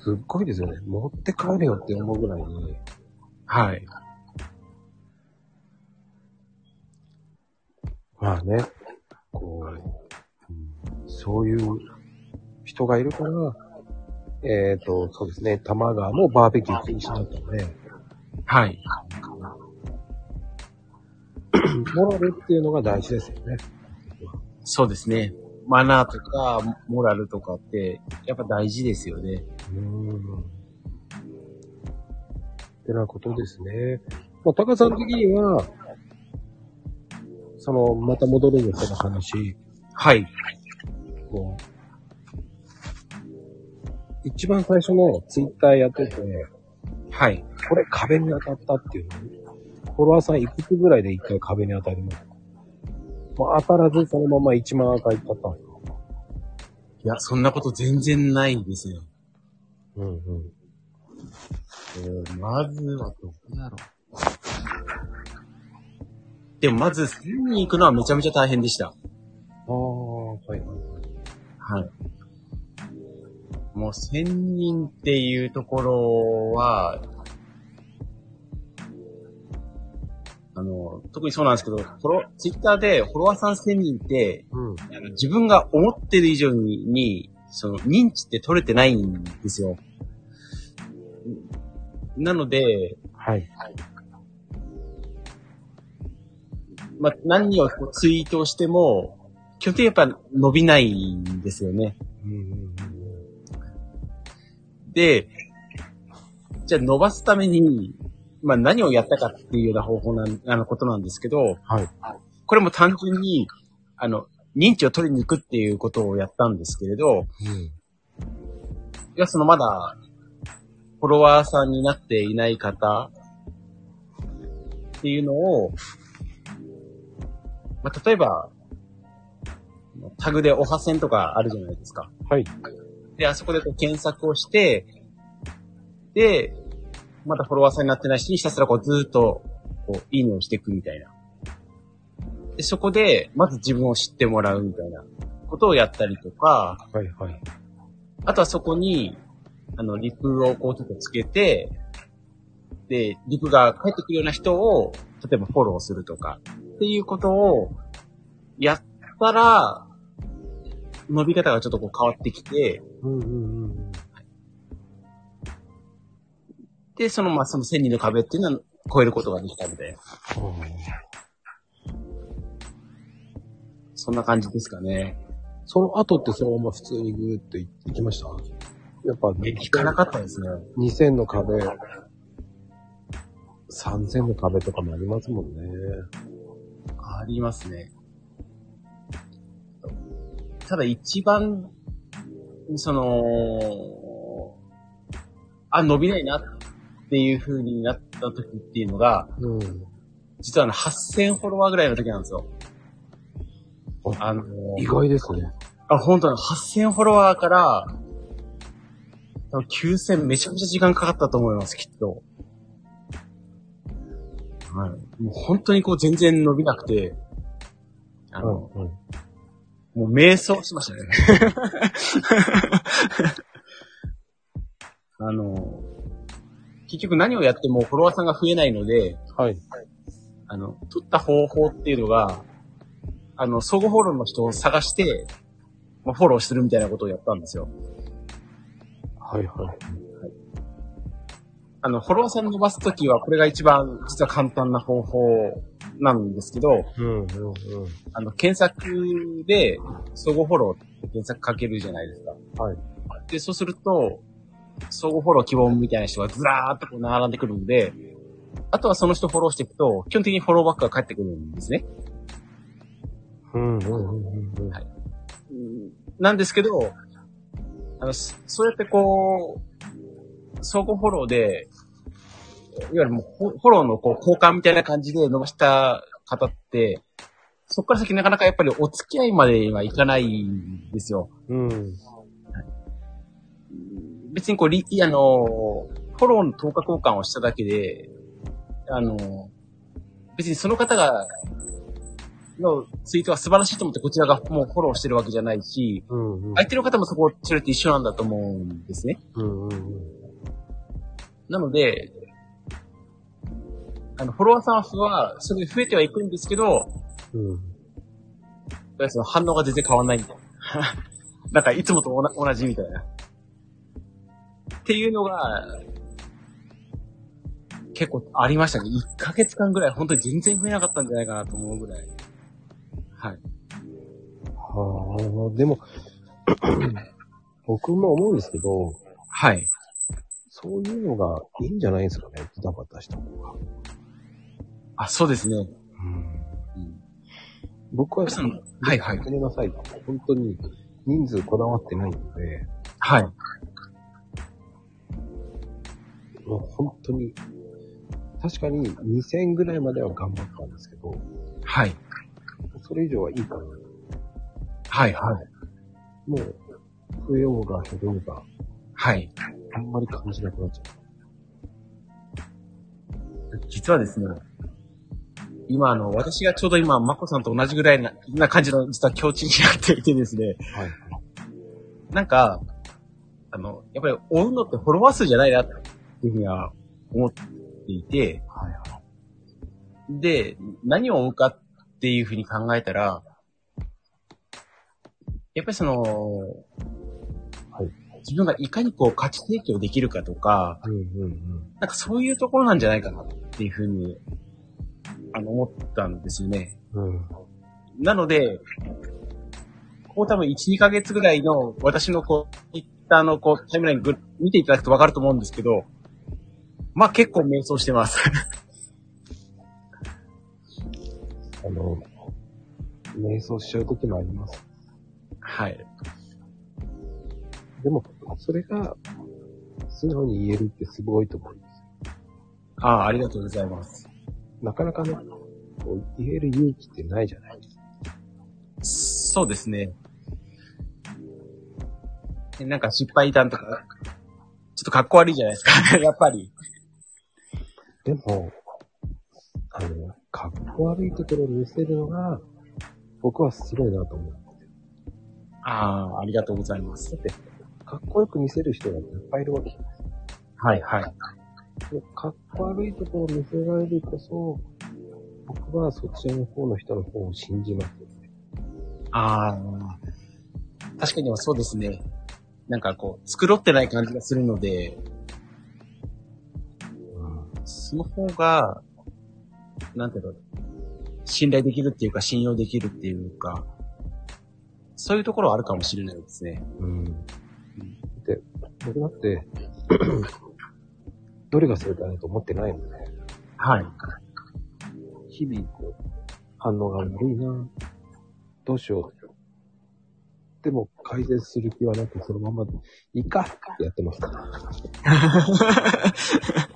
A: すっごいですよね。持って帰れよって思うぐらいに。
B: はい。
A: まあね、こう、うんそういう人がいるから、えっ、と、そうですね、玉川もバーベキュー禁止だったので、
B: はい。
A: モラルっていうのが大事ですよね。
B: そうですね。マナーとか、モラルとかって、やっぱ大事ですよね。
A: うん。ってなことですね。まあ、タカさん的には、その、また戻るんですけど話、
B: はい。
A: こう、一番最初のツイッターやってて、
B: はい。
A: これ壁に当たったっていうのフォロワーさんいくつぐらいで一回壁に当たります？かまあ、当たらずそのまま1万赤いっちゃった
B: いや、そんなこと全然ないですね。
A: うんうん。
B: えーまずはどこだろう。でもまず、1000人行くのはめちゃめちゃ大変でした。
A: ああ、はいはい。
B: はい。もう1000人っていうところは、あの、特にそうなんですけど、フォロ、ツイッターでフォロワーさん1000人って、
A: うん。
B: あの自分が思ってる以上に、にその認知って取れてないんですよ。なので、
A: はい。
B: まあ、何をツイートをしても、基本的にやっぱ伸びないんですよね。
A: うん
B: で、じゃあ伸ばすために、まあ何をやったかっていうような方法なん、あのことなんですけど、
A: はい。
B: これも単純に、あの、認知を取りに行くっていうことをやったんですけれど、
A: うん。
B: いや、そのまだ、フォロワーさんになっていない方っていうのを、まあ、例えば、タグでおはせんとかあるじゃないですか。
A: はい。
B: で、あそこでこう検索をして、で、まだフォロワーさんになってない人にひたすらこうずーっと、こう、いいねをしていくみたいな。で、そこで、まず自分を知ってもらうみたいな。ことをやったりとか、
A: はいはい。
B: あとはそこに、あの、リプをこうちょっとつけて、で、リプが返ってくるような人を、例えばフォローするとか、っていうことを、やったら、伸び方がちょっとこう変わってきて、
A: うんうんうん
B: で、その、まあ、その1000人の壁っていうのは超えることができたので、そんな感じですかね。
A: その後ってそのまま普通にぐーっとい行きました？やっぱ、
B: え、引かなかったですね。
A: 2000の壁、3000の壁とかもありますもんね。
B: ありますね。ただ一番、その、あ、伸びないなっていう風になった時っていうのが、
A: うん。
B: 実はあの8000フォロワーぐらいの時なんですよ。あの、
A: 意外ですね。
B: あ、本当に8000フォロワーから、多分9000めちゃめちゃ時間かかったと思います、きっと。はい。もう本当にこう全然伸びなくて、あの、
A: うん。
B: もう瞑想しましたね。あの、結局何をやってもフォロワーさんが増えないので、
A: はい。
B: あの、取った方法っていうのが、あの、相互フォローの人を探して、まあ、フォローするみたいなことをやったんですよ。
A: はいはい。
B: あの、フォロワーさん伸ばすときは、これが一番実は簡単な方法なんですけど、
A: うんうんうん。
B: あの、検索で、相互フォローって検索かけるじゃないですか。
A: はい。
B: で、そうすると、相互フォロー希望みたいな人がずらーっとこう並んでくるんで、あとはその人フォローしていくと、基本的にフォローバックが返ってくるんですね。
A: うんうんうんうん。
B: はいなんですけど、あの、そそうやってこう、相互フォローで、いわゆるもうフォフォローのこう交換みたいな感じで伸ばした方って、そこから先なかなかやっぱりお付き合いまではいかないんですよ。
A: うん。
B: 別にこう、リあの、フォローの等価交換をしただけで、あの、別にその方が、のツイートが素晴らしいと思ってこちらがもうフォローしてるわけじゃないし、
A: うんうん。
B: 相手の方もそこをそれって一緒なんだと思うんですね。
A: うんうんうん。
B: なので、あの、フォロワーさんは、それで増えてはいくんですけど、
A: うん。
B: その反応が全然変わんないみたいな。なんかいつもと同同じみたいな。っていうのが、結構ありましたね。1ヶ月間ぐらい本当に全然増えなかったんじゃないかなと思うぐらい。はい。
A: はあ、でも、僕も思うんですけど、
B: はい。
A: そういうのがいいんじゃないですかね、ドタバタした方が。
B: あ、そうですね。
A: うん。僕は、
B: そのはいはい
A: ごめんなさい。本当に人数こだわってないので、
B: はい。
A: もう本当に、確かに2000ぐらいまでは頑張ったんですけど、
B: はい。
A: それ以上はいいかな。
B: はい。はい。
A: もう、増えようが減ろうが、
B: はい。
A: あんまり感じなくなっちゃ
B: 実はですね、今あの、私がちょうど今、マコさんと同じぐらいなな感じの実は境地になっていてですね、
A: う。はい。
B: なんか、あの、やっぱり追うのってフォロワー数じゃないなっていうふうには思っていて、
A: はいは
B: で、何を追うかっていうふうに考えたら、やっぱりその、
A: はい
B: 自分がいかにこう価値提供できるかとか、
A: い。うんうんうん。
B: なんかそういうところなんじゃないかなっていうふうに、あの、思ったんですよね。
A: うん。
B: なので、こう多分1、2ヶ月ぐらいの私のこう、ツイッターのこう、タイムラインぐ見ていただくとわかると思うんですけど、まあ結構迷走してます。
A: あの、瞑想しちゃう時もあります。
B: はい。
A: でも、それが、素直に言えるってすごいと思うんですよ。
B: ああ、ありがとうございます。
A: なかなかね、言える勇気ってないじゃない。
B: そうですね。でなんか失敗談とか、ちょっとかっこ悪いじゃないですか。やっぱり。
A: でも、あの、かっこ悪いところを見せるのが、僕はすごいなと思う。
B: ああ、ありがとうございます。
A: だって、かっこよく見せる人がいっぱいいるわけじゃない
B: はい、はい。
A: でかっこ悪いところを見せられるこそ、僕はそっちの方の人の方を信じます。
B: ああ、確かにそうですね。なんかこう、繕ってない感じがするので、その方が、なんていうの、信頼できるっていうか、信用できるっていうか、そういうところはあるかもしれないですね。
A: うん。で、僕だって、どれが正解だと思ってないので、
B: はい。
A: 日々、こう、反応が悪いなどうしよう。でも、改善する気はなく、そのまま、いいかってやってますから。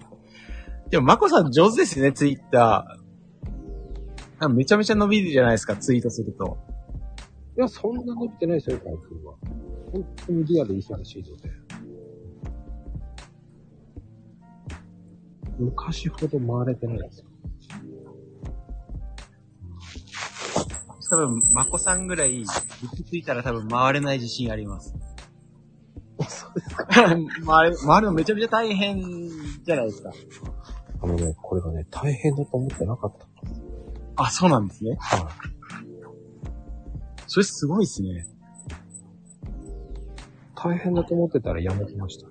B: でも、まこさん上手ですよね、ツイッター。めちゃめちゃ伸びるじゃないですか、ツイートすると。
A: いや、そんな伸びてないですよ、最近は。本当にリアル忙しいので。昔ほど回れてないですよ。
B: 多分、まこさんぐらい、行き着いたら多分回れない自信あります。
A: そうですか。
B: 回る、回るのめちゃめちゃ大変じゃないですか。
A: あのね、これがね、大変だと思ってなかった。
B: あ、そうなんですね。
A: はい。
B: それすごいですね。
A: 大変だと思ってたらやめてました。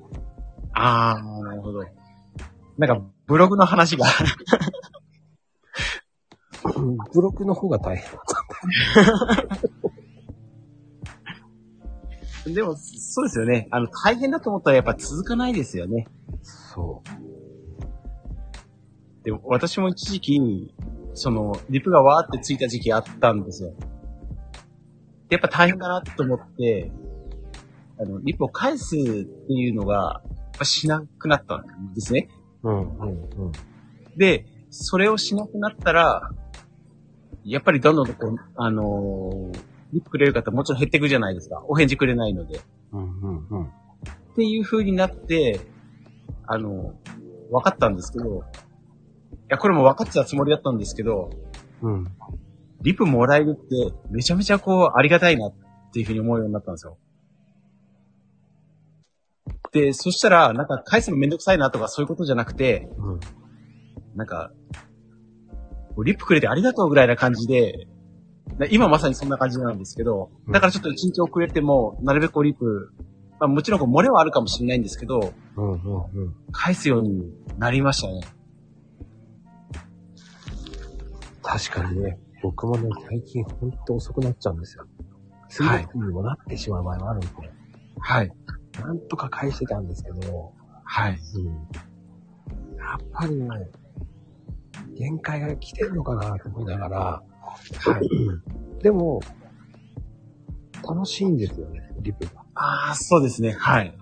B: ああ、なるほど。なんか、ブログの話が。
A: うんブロックの方が大変だった。
B: でも、そうですよね。あの、大変だと思ったらやっぱ続かないですよね。
A: そ
B: でも、私も一時期、その、リプがわーってついた時期あったんですよ。でやっぱ大変だなと思って、あの、リプを返すっていうのが、やっぱしなくなったんですね。
A: う。うん、うん、うん。
B: で、それをしなくなったら、やっぱりどんどんこう、あのーリップくれる方もちろん減っていくじゃないですか。お返事くれないので。
A: うん、うん、うん。
B: っていう風になって、あの、分かったんですけど、いや、これも分かってたつもりだったんですけど、
A: うん。
B: リプもらえるって、めちゃめちゃこう、ありがたいなっていう風に思うようになったんですよ。で、そしたら、なんか返すのめんどくさいなとかそういうことじゃなくて、
A: うん。
B: なんか、リップくれてありがとうぐらいな感じで、な今まさにそんな感じなんですけど、だからちょっと一日遅れても、なるべくこうリップ、まあもちろんこう漏れはあるかもしれないんですけど、
A: うん、うん、うん。
B: 返すようになりましたね。
A: 確かにね、僕もね、最近ほんと遅くなっちゃうんですよ。次の日にもなってしまう場合もあるんで、
B: はい。
A: なんとか返してたんですけど、
B: はい。
A: うん。やっぱりね、限界が来てるのかなと思いながら、
B: はい。
A: でも、楽しいんですよね、リプが。
B: ああ、そうですね。はい。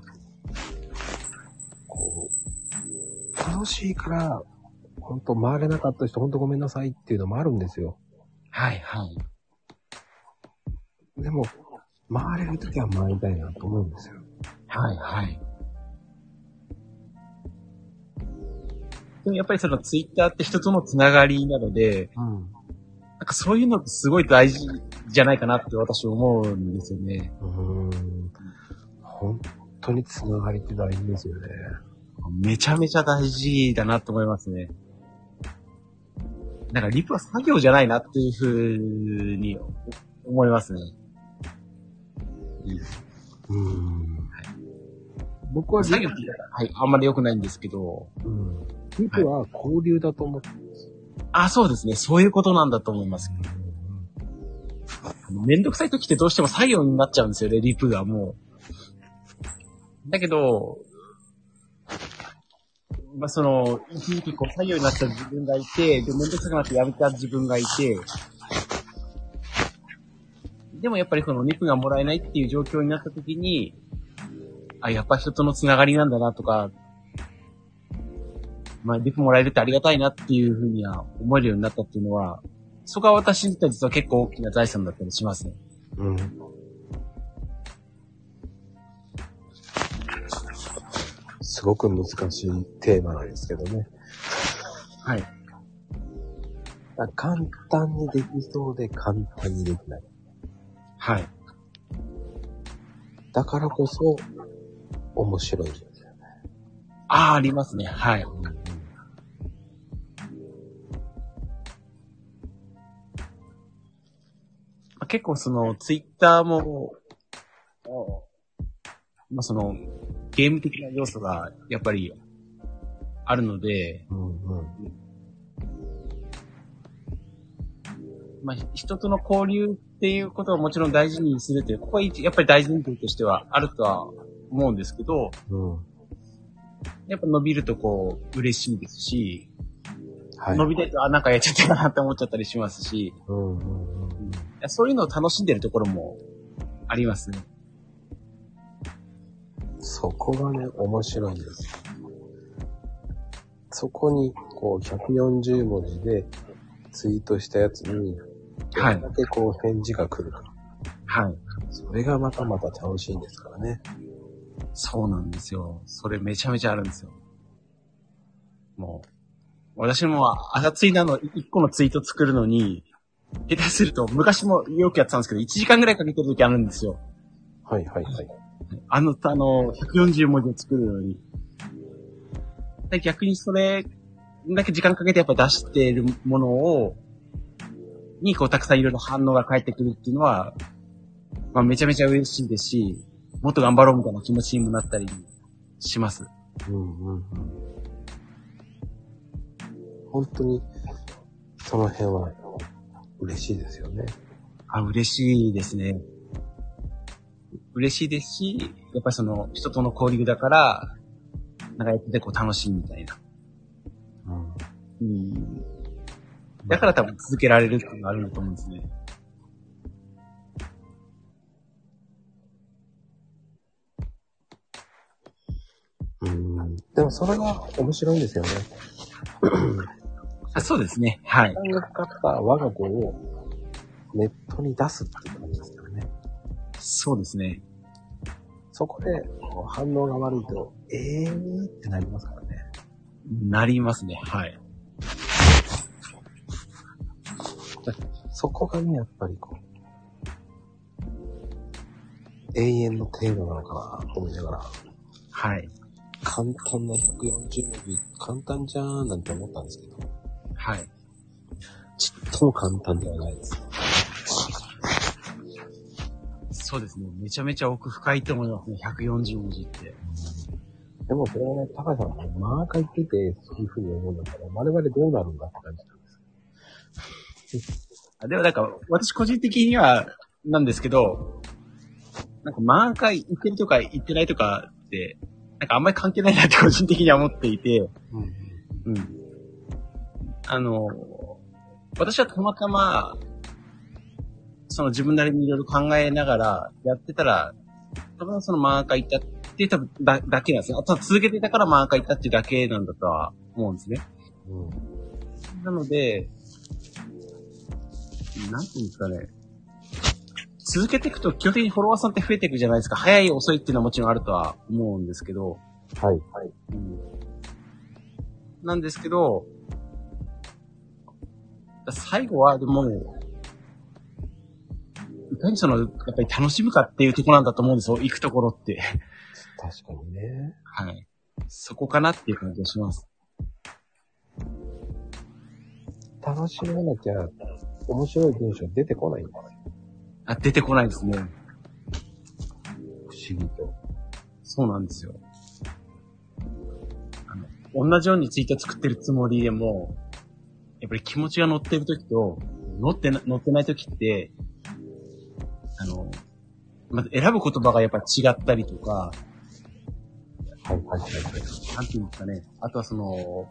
A: こう、楽しいから、本当回れなかった人、本当ごめんなさいっていうのもあるんですよ。
B: はい、はい。
A: でも、回れるときは回りたいなと思うんですよ。
B: はい、はい。でもやっぱりそのツイッターって人とのつながりなので、
A: うん。
B: なんかそういうのってすごい大事じゃないかなって私思うんですよね。
A: うーん。本当につながりって大事ですよね。
B: めちゃめちゃ大事だなと思いますね。なんかリプは作業じゃないなっていうふうに思いますね。
A: うん。僕はリ
B: 作業って言い方はい、あんまり良くないんですけど、
A: うん。リプは交流だと思って、
B: あ、そうですね。そういうことなんだと思います。めんどくさい時ってどうしても作業になっちゃうんですよね、リプがもう。だけど、まあ、その、一時期こう作業になった自分がいて、で、めんどくさくなってやめた自分がいて、でもやっぱりこのリプがもらえないっていう状況になった時に、あ、やっぱ人とのつながりなんだなとか、まあ、リプもらえるってありがたいなっていうふうには思えるようになったっていうのは、そこは私にとっては実は結構大きな財産だったりしますね。
A: うん。すごく難しいテーマなんですけどね。
B: はい。
A: 簡単にできそうで簡単にできない。
B: はい。
A: だからこそ、面白いんですよね。
B: ああ、ありますね。はい。まあ結構その、ツイッターも、まあその、ゲーム的な要素がやっぱりあるので、
A: うんうん。
B: まあ人との交流っていうことはもちろん大事にするという、ここは一やっぱり大前提としてはあるとは思うんですけど、
A: うん。
B: やっぱ伸びるとこう、嬉しいですし、
A: はい。
B: 伸びないと、あ、なんかやっちゃったかなって思っちゃったりしますし、
A: うんうんうん。
B: いやそういうのを楽しんでるところもありますね。
A: そこがね、面白いんですよ。そこに、こう、140文字でツイートしたやつに、
B: はい
A: どれだけこう、返事が来るか。
B: はい。
A: それがまたまた楽しいんですからね。
B: そうなんですよ。それめちゃめちゃあるんですよ。もう、私も朝ツイなの1個のツイート作るのに、下手すると昔もよくやってたんですけど、1時間ぐらいかけてる時あるんですよ。
A: はいはいはい。
B: あの、あの、140文字を作るのに。で逆にそれだけ時間かけてやっぱ出しているものを、にこうたくさんいろいろ反応が返ってくるっていうのは、まあめちゃめちゃ嬉しいですし、もっと頑張ろうみたいな気持ちにもなったりします。
A: うんうんうん。本当に、その辺は嬉しいですよね。
B: あ、嬉しいですね。嬉しいですし、やっぱりその人との交流だから、なんかやっててこう楽しいみたいな。
A: うん。
B: うん。だから多分続けられるっていうのがあるんだと思うんですね。
A: うん。でもそれが面白いんですよね。
B: あそうですね。はい。
A: 時間がかかった我が子をネットに出すっていう感じですからね。
B: そうですね。
A: そこで反応が悪いと、ええーってなりますからね。
B: なりますね。はい。
A: そこがね、やっぱりこう、永遠のテーマなのかなと思いながら、
B: はい。
A: 簡単な140文字、簡単じゃーんなんて思ったんですけど、
B: はい。
A: ちっとも簡単ではないです。
B: そうですね。めちゃめちゃ奥深いと思いますね。140文字って。
A: でもそれはね、高橋さんがマーカー言ってて、そういうふうに思うんだったら、我々どうなるんだって感じなんです。
B: あでもなんか、私個人的には、なんですけど、なんか満開行ってるとか行ってないとかって、なんかあんまり関係ないなって個人的には思っていて、
A: うん。
B: うん。あの、私はたまたま、その自分なりにいろいろ考えながらやってたら、多分そのマーカー行ったって多分だだけなんですよ。あとは続けてたからマーカー行ったっていうだけなんだとは思うんですね。
A: うん。
B: なので、なんていうんですかね。続けていくと基本的にフォロワーさんって増えていくじゃないですか。早い遅いっていうのはもちろんあるとは思うんですけど、
A: はい。はい。
B: なんですけど、最後はでも、いかにその、やっぱり楽しむかっていうところなんだと思うんですよ。行くところって。
A: 確かにね。
B: はい。そこかなっていう感じがします。
A: 楽しまなきゃ、面白い文章出てこないんですよ。
B: あ、出てこないですね。
A: 不思議と。
B: そうなんですよ。あの、同じようにツイート作ってるつもりでも、やっぱり気持ちが乗ってる時と、乗ってな、乗ってない時って、まず選ぶ言葉がやっぱ違ったりとか、
A: はいはいはいはい。
B: なんていうんですかね。あとはその、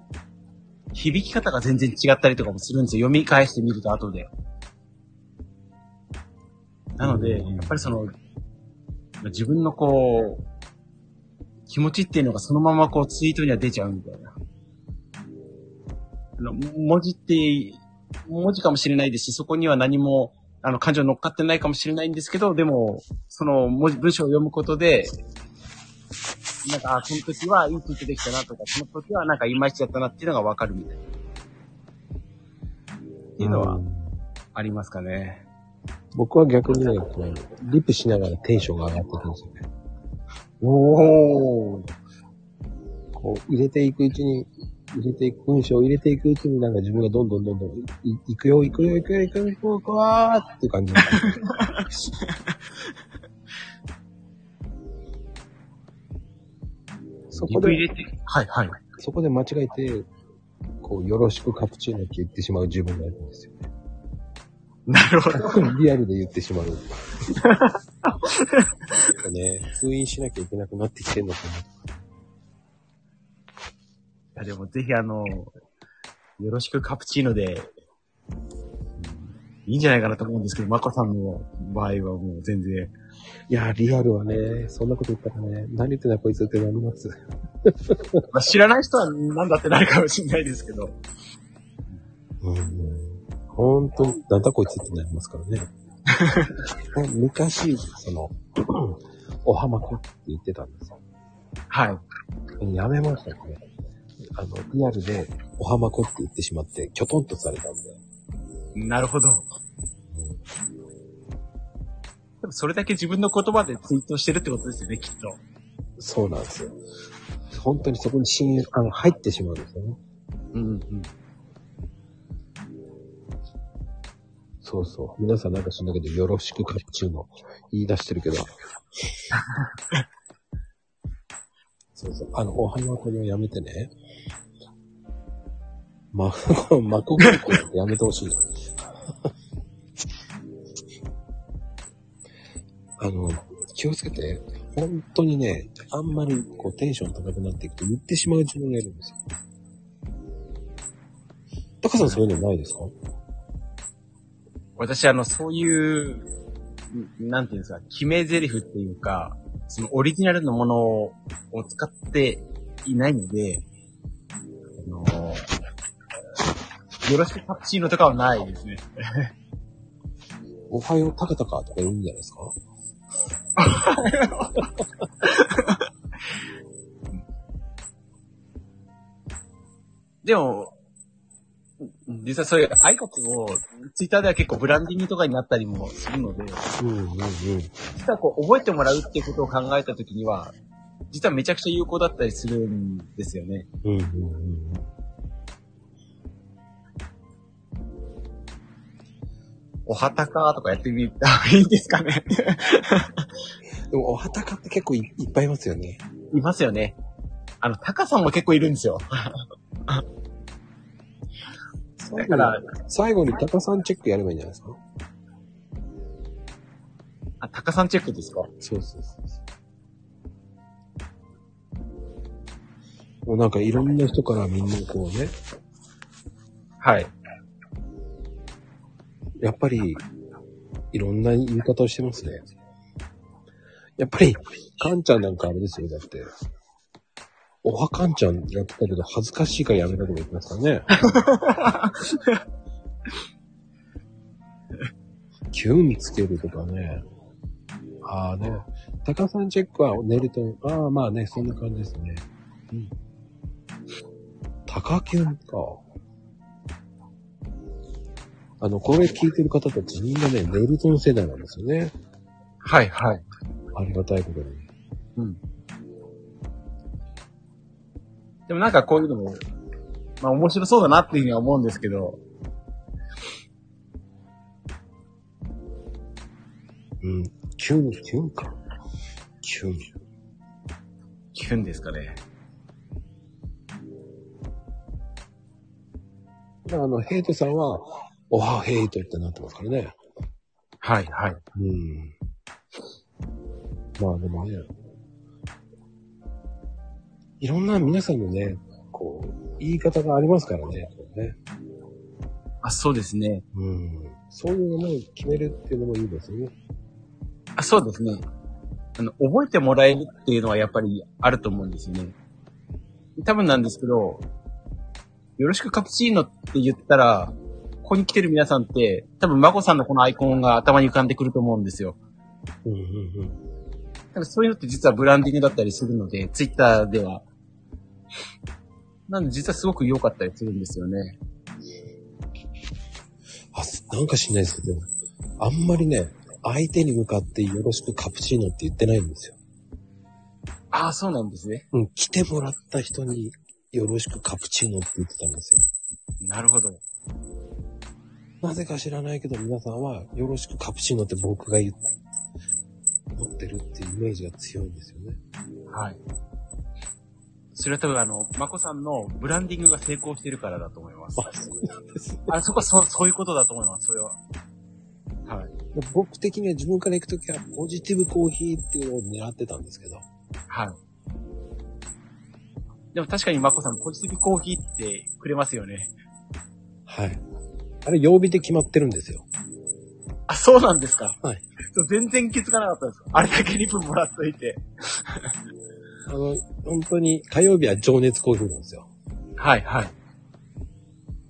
B: 響き方が全然違ったりとかもするんですよ。読み返してみると後で。なので、や
A: うん
B: っぱりその、自分のこう、気持ちっていうのがそのままこうツイートには出ちゃうみたいな。あの文字って、文字かもしれないですし、そこには何も、あの、感情乗っかってないかもしれないんですけど、でも、その文字、文章を読むことで、なんか、あこの時はいいツイートできたなとか、この時はなんかいまいちだったなっていうのがわかるみたいな。っていうのは
A: ん
B: ありますかね。
A: 僕は逆にね、こう、リップしながらテンションが上がっていくんですよね。
B: おー。
A: こう、入れていくうちに、入れていく、文章を入れていくうちになんか自分がどんどんどんどん、い、いくよ、いくよ、いくよ、いくよ、いくよ、わーって感じ そこで、
B: リプ入れて。はいはい。
A: そこで間違えて、こう、よろしくカプチーノって言ってしまう自分がいるんですよ。
B: なるほど。
A: リアルで言ってしまう。ね、封印しなきゃいけなくなってきてんのか
B: いやでもぜひあの、よろしくカプチーノで、いいんじゃないかなと思うんですけど、マコさんの場合はもう全然。
A: いや、リアルはね、そんなこと言ったらね、何言ってんだこいつってなります。
B: まあ、知らない人はなんだってなるかもしれないですけど。
A: うん。本当に、なんだこいつってなりますからね。昔、その、お浜子って言ってたんですよ。
B: はい。
A: やめましたね。あの、リアルで、お浜子って言ってしまって、きょとんとされたんで。
B: なるほど。でもそれだけ自分の言葉でツイートしてるってことですよね、きっと。
A: そうなんですよ。本当にそこに信あの入ってしまうんですよね。
B: うんうん。
A: そうそう。皆さんなんか知んだけど、よろしくカプチーノ言い出してるけど。そうそう。あの、お花これをやめてね。ま、まこごっこなんてやめてほしい。あの、気をつけて、本当にね、あんまりこうテンション高くなっていくと言ってしまう自分がいるんですよ。タカさんそういうのないですか？
B: 私、あの、そういう、なんていうんですか、決め台詞っていうか、そのオリジナルのものを使っていないので、あのよろしくカプチーノとかはないですね。
A: おはようタカタカとか言うんじゃないですか？
B: でも、実はそういう挨拶を、ツイッターでは結構ブランディングとかになったりもするので、
A: うんうんうん。
B: 実はこう覚えてもらうっていうことを考えたときには、実はめちゃくちゃ有効だったりするんですよね。
A: うんうんうん。
B: おはたかとかやってみたらいいですかね。
A: でも、おはたかって結構いいっぱいいますよね。
B: いますよね。あの、タカさんも結構いるんですよ。だから、
A: 最後にタカさんチェックやればいいんじゃないですか？
B: あ、タカさんチェックですか？
A: そうそうそうそう。もうなんかいろんな人からみんなこうね、
B: はい。
A: やっぱり、いろんな言い方をしてますね。やっぱり、カンちゃんなんかあれですよ、だって。おはかんちゃんやってたけど、恥ずかしいからやめたとか言ってますからね。キュンつけるとかね。ああね。タカさんチェックは寝ると、ああまあね、そんな感じですね。うん。タカキュンか。あの、これ聞いてる方たちみんなね、ネルトン世代なんですよね。
B: はい、はい。
A: ありがたいことに。
B: うん。でもなんかこういうのも、まあ面白そうだなっていうふうには思うんですけど、
A: うん。キュン、キュンか。キュン。
B: 聞くんですかね。
A: あの、ヘイトさんは、おはヘイトってなってますからね。
B: はい、はい。
A: うん。まあでもね、いろんな皆さんのね、こう、言い方がありますからね。ね
B: あ、そうですね。
A: うん。そういうのも決めるっていうのもいいですよね。
B: あ、そうですね。あの、覚えてもらえるっていうのはやっぱりあると思うんですよね。多分なんですけど、よろしくカプチーノって言ったら、ここに来てる皆さんって、多分、マコさんのこのアイコンが頭に浮かんでくると思うんですよ。
A: うんうんうん。
B: 多分そういうのって実はブランディングだったりするので、ツイッターでは。なんで実はすごく良かったりするんですよね。
A: あ、なんか知んないですけど、あんまりね、相手に向かってよろしくカプチーノって言ってないんですよ。
B: ああ、そうなんですね。
A: うん、来てもらった人によろしくカプチーノって言ってたんですよ。
B: なるほど。
A: なぜか知らないけど皆さんはよろしくカプチーノって僕が言って、持ってるっていうイメージが強いんですよね。
B: はい。それは多分あの、マコさんのブランディングが成功してるからだと思います。
A: あ、そうなんですね。
B: あ、そこはそう、そういうことだと思います、それは。はい。
A: 僕的には自分から行くときはポジティブコーヒーっていうのを狙ってたんですけど。
B: はい。でも確かにマコさん、ポジティブコーヒーってくれますよね。
A: はい。あれ曜日で決まってるんですよ。
B: あ、そうなんですか
A: はい。
B: 全然気づかなかったです。あれだけリプもらっといて。
A: あの、本当に火曜日は情熱コーヒーなんですよ。
B: はい、はい。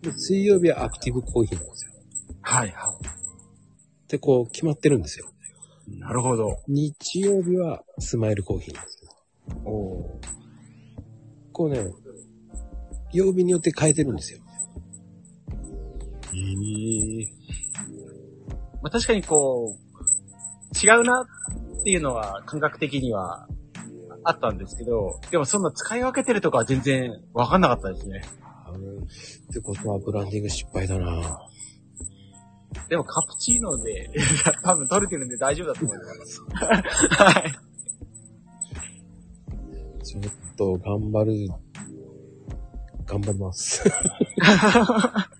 A: で水曜日はアクティブコーヒーなんですよ。
B: はい、は
A: で、こう決まってるんですよ。
B: い。なるほど。
A: 日曜日はスマイルコーヒーなんですよ。
B: お
A: こうね、曜日によって変えてるんですよ。
B: へえ。まあ、確かにこう、違うなっていうのは感覚的にはあったんですけど、でもそんな使い分けてるとかは全然わかんなかったですね。
A: あのってことはブランディング失敗だな
B: でもカプチーノで、多分取れてるんで大丈夫だと思います。はい。
A: ちょっと頑張る。頑張ります。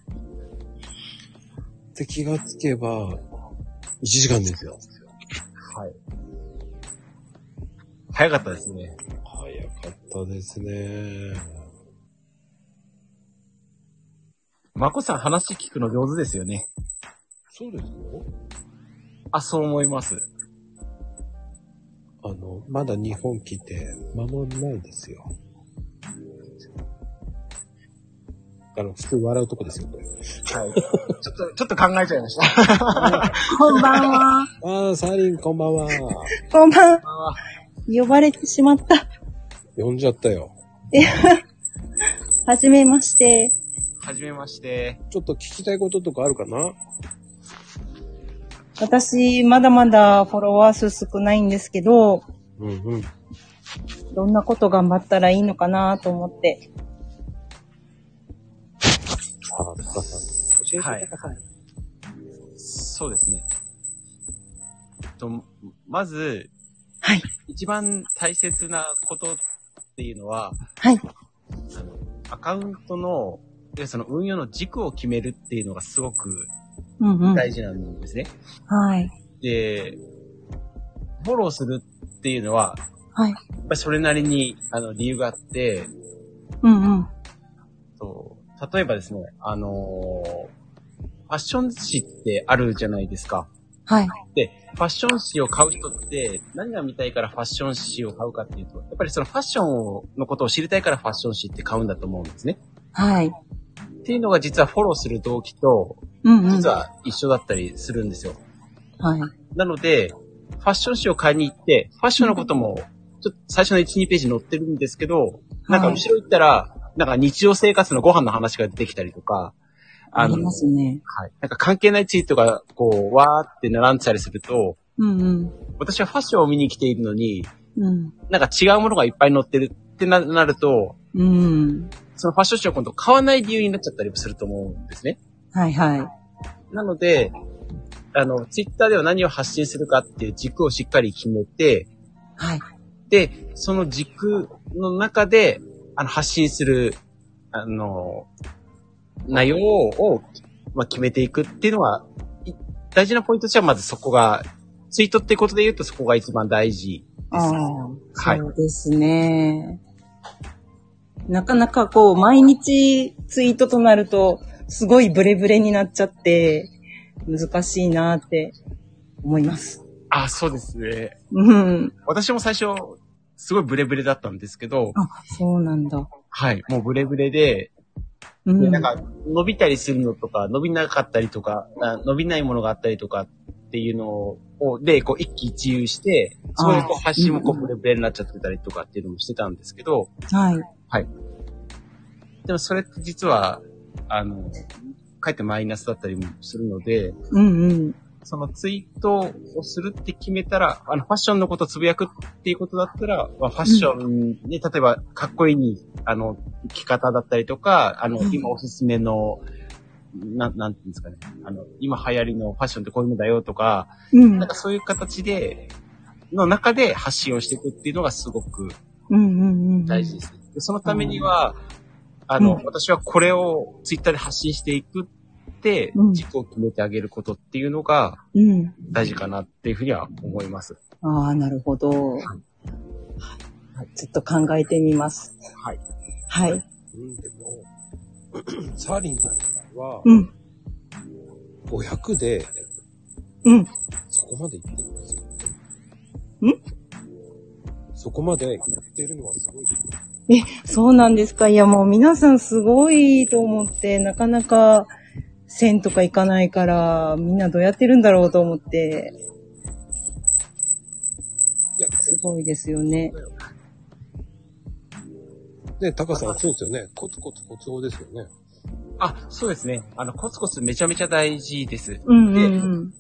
A: って気がつけば、1時間ですよ。
B: はい。早かったですね。
A: 早かったですね。
B: まこさん話聞くの上手ですよね。
A: そうですよ。
B: あ、そう思います。
A: あの、まだ日本来て間もないですよ。あの、普通笑うとこですよ、これ。
B: はい。ちょっと、ちょっと考えちゃいました。
C: こんばんは。
A: ああ、サーリンこんばんは。
C: こんばんは。
B: あ
C: 呼ばれてしまった。
A: 呼んじゃったよ。
C: はじめまして。
B: はじめまして。
A: ちょっと聞きたいこととかあるかな？
C: 私、まだまだフォロワー数少ないんですけど、
A: うんうん。
C: どんなこと頑張ったらいいのかなと思って。
A: さあ、タカさん。教えて
B: はい
A: タカさん。
B: そうですね。と、まず、
C: はい。
B: 一番大切なことっていうのは、
C: はい。
B: あの、アカウントの、いやその運用の軸を決めるっていうのがすごく
C: うんうん。
B: 大事なんですね。
C: はい。
B: で、フォローするっていうのは、
C: はい。
B: やっぱりそれなりに、あの、理由があって、
C: うんうん。
B: そう例えばですね、あのーファッション誌ってあるじゃないですか。
C: はい。
B: で、ファッション誌を買う人って、何が見たいからファッション誌を買うかっていうと、やっぱりそのファッションのことを知りたいからファッション誌って買うんだと思うんですね。
C: はい。
B: っていうのが実はフォローする動機と、
C: うんうん。
B: 実は一緒だったりするんですよ。
C: はい。
B: なので、ファッション誌を買いに行って、ファッションのことも、ちょっと最初の1、2ページ載ってるんですけど、なんか後ろ行ったら、なんか日常生活のご飯の話が出てきたりとか、
C: ありますね。
B: はい。なんか関係ないツイートが、こう、わーって並んでたりすると、
C: うんうん。
B: 私はファッションを見に来ているのに、
C: うん。
B: なんか違うものがいっぱい載ってるってななると、
C: うん。
B: そのファッション誌を今度買わない理由になっちゃったりもすると思うんですね。
C: はいはい。
B: なので、あの、ツイッターでは何を発信するかっていう軸をしっかり決めて、
C: はい。
B: で、その軸の中で、あの、発信する、あの、内容を、まあ、決めていくっていうのは、い大事なポイントとしてはまずそこが、ツイートってことで言うとそこが一番大事です。はい
C: そうですね。なかなかこう、毎日ツイートとなると、すごいブレブレになっちゃって、難しいなって思います。
B: あ、そうですね。
C: うん。
B: 私も最初、すごいブレブレだったんですけど、
C: あ、そうなんだ。
B: はい、もうブレブレで、
C: うん。
B: でなんか、伸びたりするのとか、伸びなかったりとか、あ伸びないものがあったりとかっていうのを、で、こう、一喜一憂して、そこでこう、発信もこう、
C: うん
B: ブレブレになっちゃってたりとかっていうのもしてたんですけど、
C: はい。
B: でもそれって実は、あの、かえってマイナスだったりもするので、
C: うんうん。
B: そのツイートをするって決めたら、あの、ファッションのことをつぶやくっていうことだったら、まあ、ファッションに、例えば、かっこいい、あの、着方だったりとか、あの
C: う、ん
B: 今おすすめの、なん、なんていうんですかね。あの、今流行りのファッションってこういうのだよとか、
C: うん。
B: なんかそういう形で、の中で発信をしていくっていうのがすごく
C: うんうんうん。
B: 大事です。でそのためには、あの、
C: うん
B: 私はこれをツイッターで発信していく軸を決めてあげることっていうのが
C: うん。
B: 大事かなっていうふうには思います。
C: ああ、なるほど。はい。ちょっと考えてみます。
B: はい。
C: はい。
A: うん、でも、サーリンさんは、
C: うん。
A: 500で、
C: うん。
A: そこまで行ってるんですよ。
C: ん？
A: そこまで行ってるのはすごいです。
C: え、そうなんですか？いや、もう皆さんすごいと思って、なかなか線とか行かないから、みんなどうやってるんだろうと思って、
A: いや、
C: すごいですよね。
A: ね、タカさんそうですよね。コツコツコツコですよね。
B: あ、そうですね。あの、コツコツめちゃめちゃ大事です。
C: うんうんうん。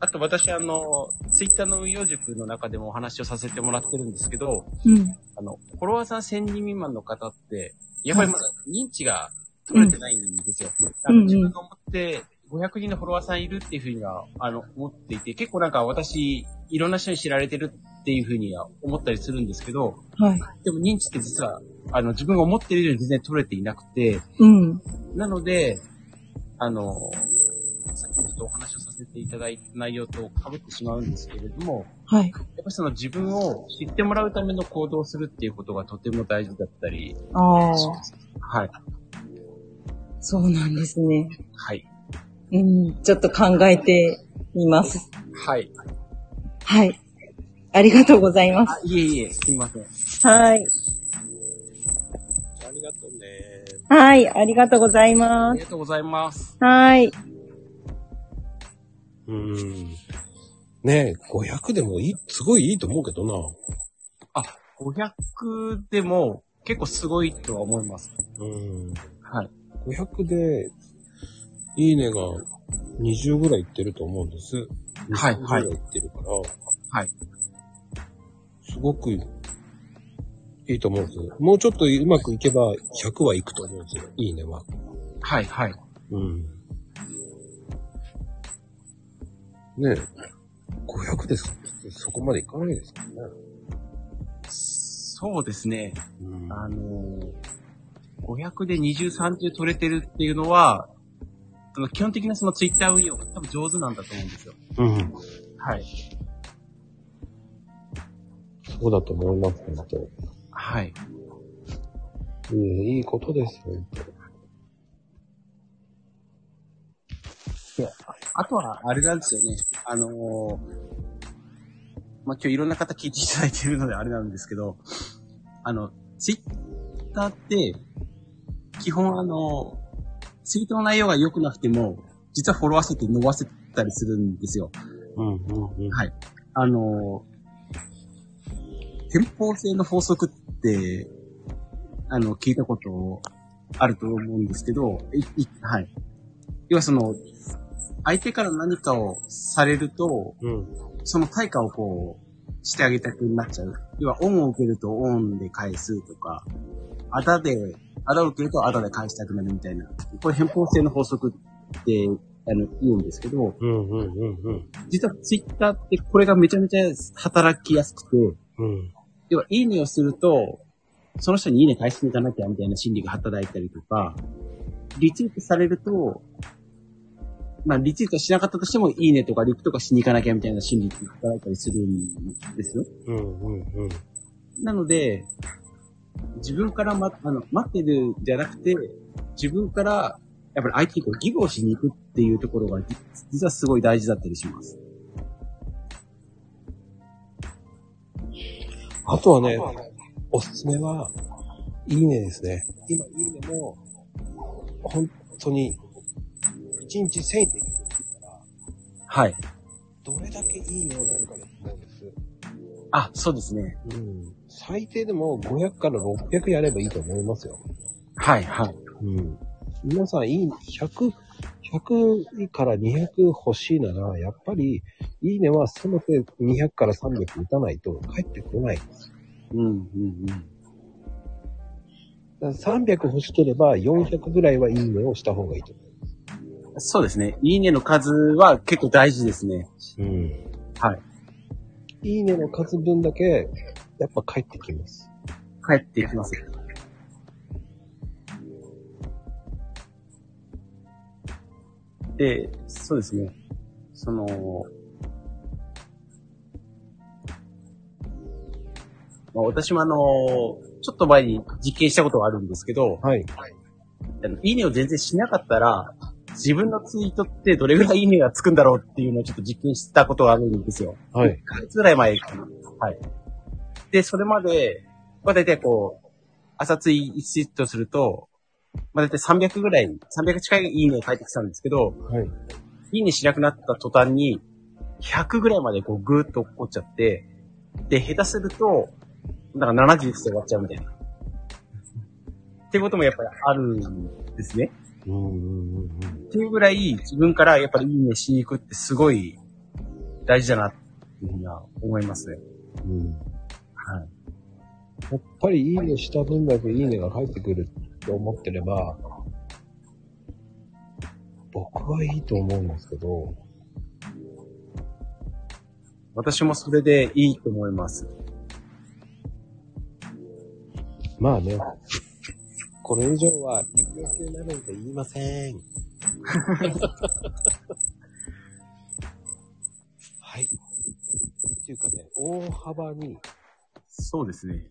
B: あと私、あの、ツイッターの運用塾の中でもお話をさせてもらってるんですけど、
C: うん。
B: あの、フォロワーさん1000人未満の方って、やっぱりまだ認知が取れてないんですよ。あの自分が思って500人のフォロワーさんいるっていうふうには、あの、思っていて、結構なんか私、いろんな人に知られてるっていうふうには思ったりするんですけど、
C: はい。
B: でも認知って実は、あの、自分が思ってるより全然取れていなくて、
C: うん。
B: なので、あの、さっきもちょっとお話をさせていただいた内容と被ってしまうんですけれども、
C: はい。
B: やっぱりその自分を知ってもらうための行動をするっていうことがとても大事だったり
C: ああ。
B: はい。
C: そうなんですね。
B: はい。
C: うん。ちょっと考えてみます。
B: はい。
C: はい。ありがとうございま
B: あ、いえいえ、すいません。
C: す。はい。
A: ありがとうね。
C: はい。ありがとうござい
B: あ
C: ます。
B: りがとうございます。
C: はい。
A: うん。ねえ、500でもいい、すごいいいと思うけどな。
B: あ、500でも結構すごいとは思います。
A: うん。
B: はい。
A: 500で、いいねが20ぐらいいってると思うんです。
B: はい
A: 20ぐらいいってるから。
B: はい。
A: すごくいいと思うんですよ。もうちょっとうまくいけば100はいくと思うんですよ。いいねは。
B: はい、はい。
A: うん。ねえ。500ですそこまでいかないですからね。
B: そうですね。
A: うん
B: あのー、500で20、30取れてるっていうのは、その基本的なそのツイッター運用が多分上手なんだと思うんですよ。
A: うん。
B: はい。
A: そうだと思います、本当
B: はい。
A: いいいいことですよ、本
B: あとは、あれなんですよね。あのー、まあ、今日いろんな方聞いていただいているのであれなんですけど、あの、ツイッターって、基本あの、ツイートの内容が良くなくても、実はフォロワー数って伸ばせたりするんですよ。
A: うん、うん、うん。
B: はい。あの、店舗性の法則って、あの、聞いたことあると思うんですけど、いいはい。要はその、相手から何かをされると、
A: うん。
B: その対価をこう、してあげたくなっちゃう。要は、恩を受けると恩で返すとか、あだで、あだを受けるとあだで返したくなるみたいな。これ偏方性の法則って、あの、言うんですけど、
A: うん、うん、うん、うん。
B: 実はツイッターってこれがめちゃめちゃ働きやすくて、
A: うん。
B: 要は、いいねをすると、その人にいいね返していかなきゃみたいな心理が働いたりとか、リツイートされると、まあ、リツイートしなかったとしても、いいねとかリプとかしに行かなきゃみたいな心理が働いたりするんですよ。
A: うん、うん、うん。
B: なので、自分からま、あの、待ってるんじゃなくて、自分から、やっぱり相手にこうギブをしに行くっていうところが、じ実はすごい大事だったりします。
A: あとはね、おすすめは、いいねですね。今、いいねも、本当に、1日1000円できるから、
B: はい。
A: どれだけいいねをやるかだと思うんです。
B: あ、そうですね。
A: うん。最低でも500から600やればいいと思いますよ。
B: はい、はい。
A: うん。皆さん、いい、100、100から200欲しいなら、やっぱり、いいねはせめて200から300打たないと帰ってこない。
B: うん、うん、うん。
A: だから300欲しければ400ぐらいはいいねをした方がいいと思
B: そうですね。いいねの数は結構大事ですね。
A: う。うん。
B: はい。
A: いいねの数分だけ、やっぱ帰ってきます。
B: 帰ってきます。で、そうですね。その、まあ、私もあの、ちょっと前に実験したことがあるんですけど、
A: はい。
B: あのいいねを全然しなかったら、自分のツイートってどれぐらいいいねがつくんだろうっていうのをちょっと実験したことがあるんですよ。
A: はい
B: 1。ヶ月ぐらい前かな。はい。で、それまで、まあ大体こう、朝ツイートすると、まあ大体300ぐらい、300近いいいねを返ってきたんですけど、
A: はい。
B: いいねしなくなった途端に、100ぐらいまでこうぐーっと落っこっちゃって、で、下手すると、なんか70で終わっちゃうみたいな。ってこともやっぱりあるんですね。
A: うんうんうんうん。
B: っていうぐらい自分からやっぱりいいねしに行くってすごい大事だなっていうふうには思いますね。
A: うん。
B: はい。
A: やっぱりいいねした分だけいいねが返ってくるって思ってれば、僕はいいと思うんですけど、
B: 私もそれでいいと思います。
A: まあね、これ以上は有給なので言いません。はい。っていうかね、大幅に、
B: そうですね。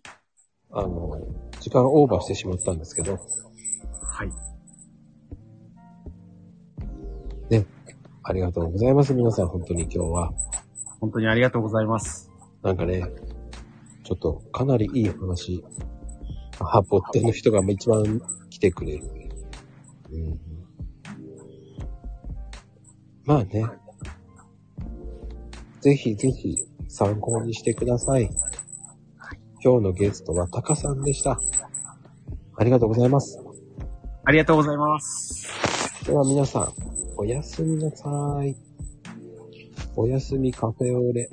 A: あの、時間オーバーしてしまったんですけど、
B: はい。
A: ありがとうございます。皆さん、本当に今日は。
B: 本当にありがとうございます。
A: なんかね、ちょっとかなりいい話、ハポッテの人が一番来てくれる。うん、まあね、ぜひぜひ参考にしてください。今日のゲストはタカさんでした。ありがとうございます。
B: ありがとうございます。
A: では皆さん、おやすみなさい。おやすみカフェオレ。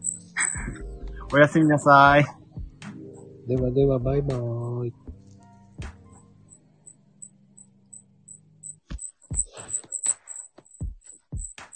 B: おやすみなさい。
A: ではではバイバーイ。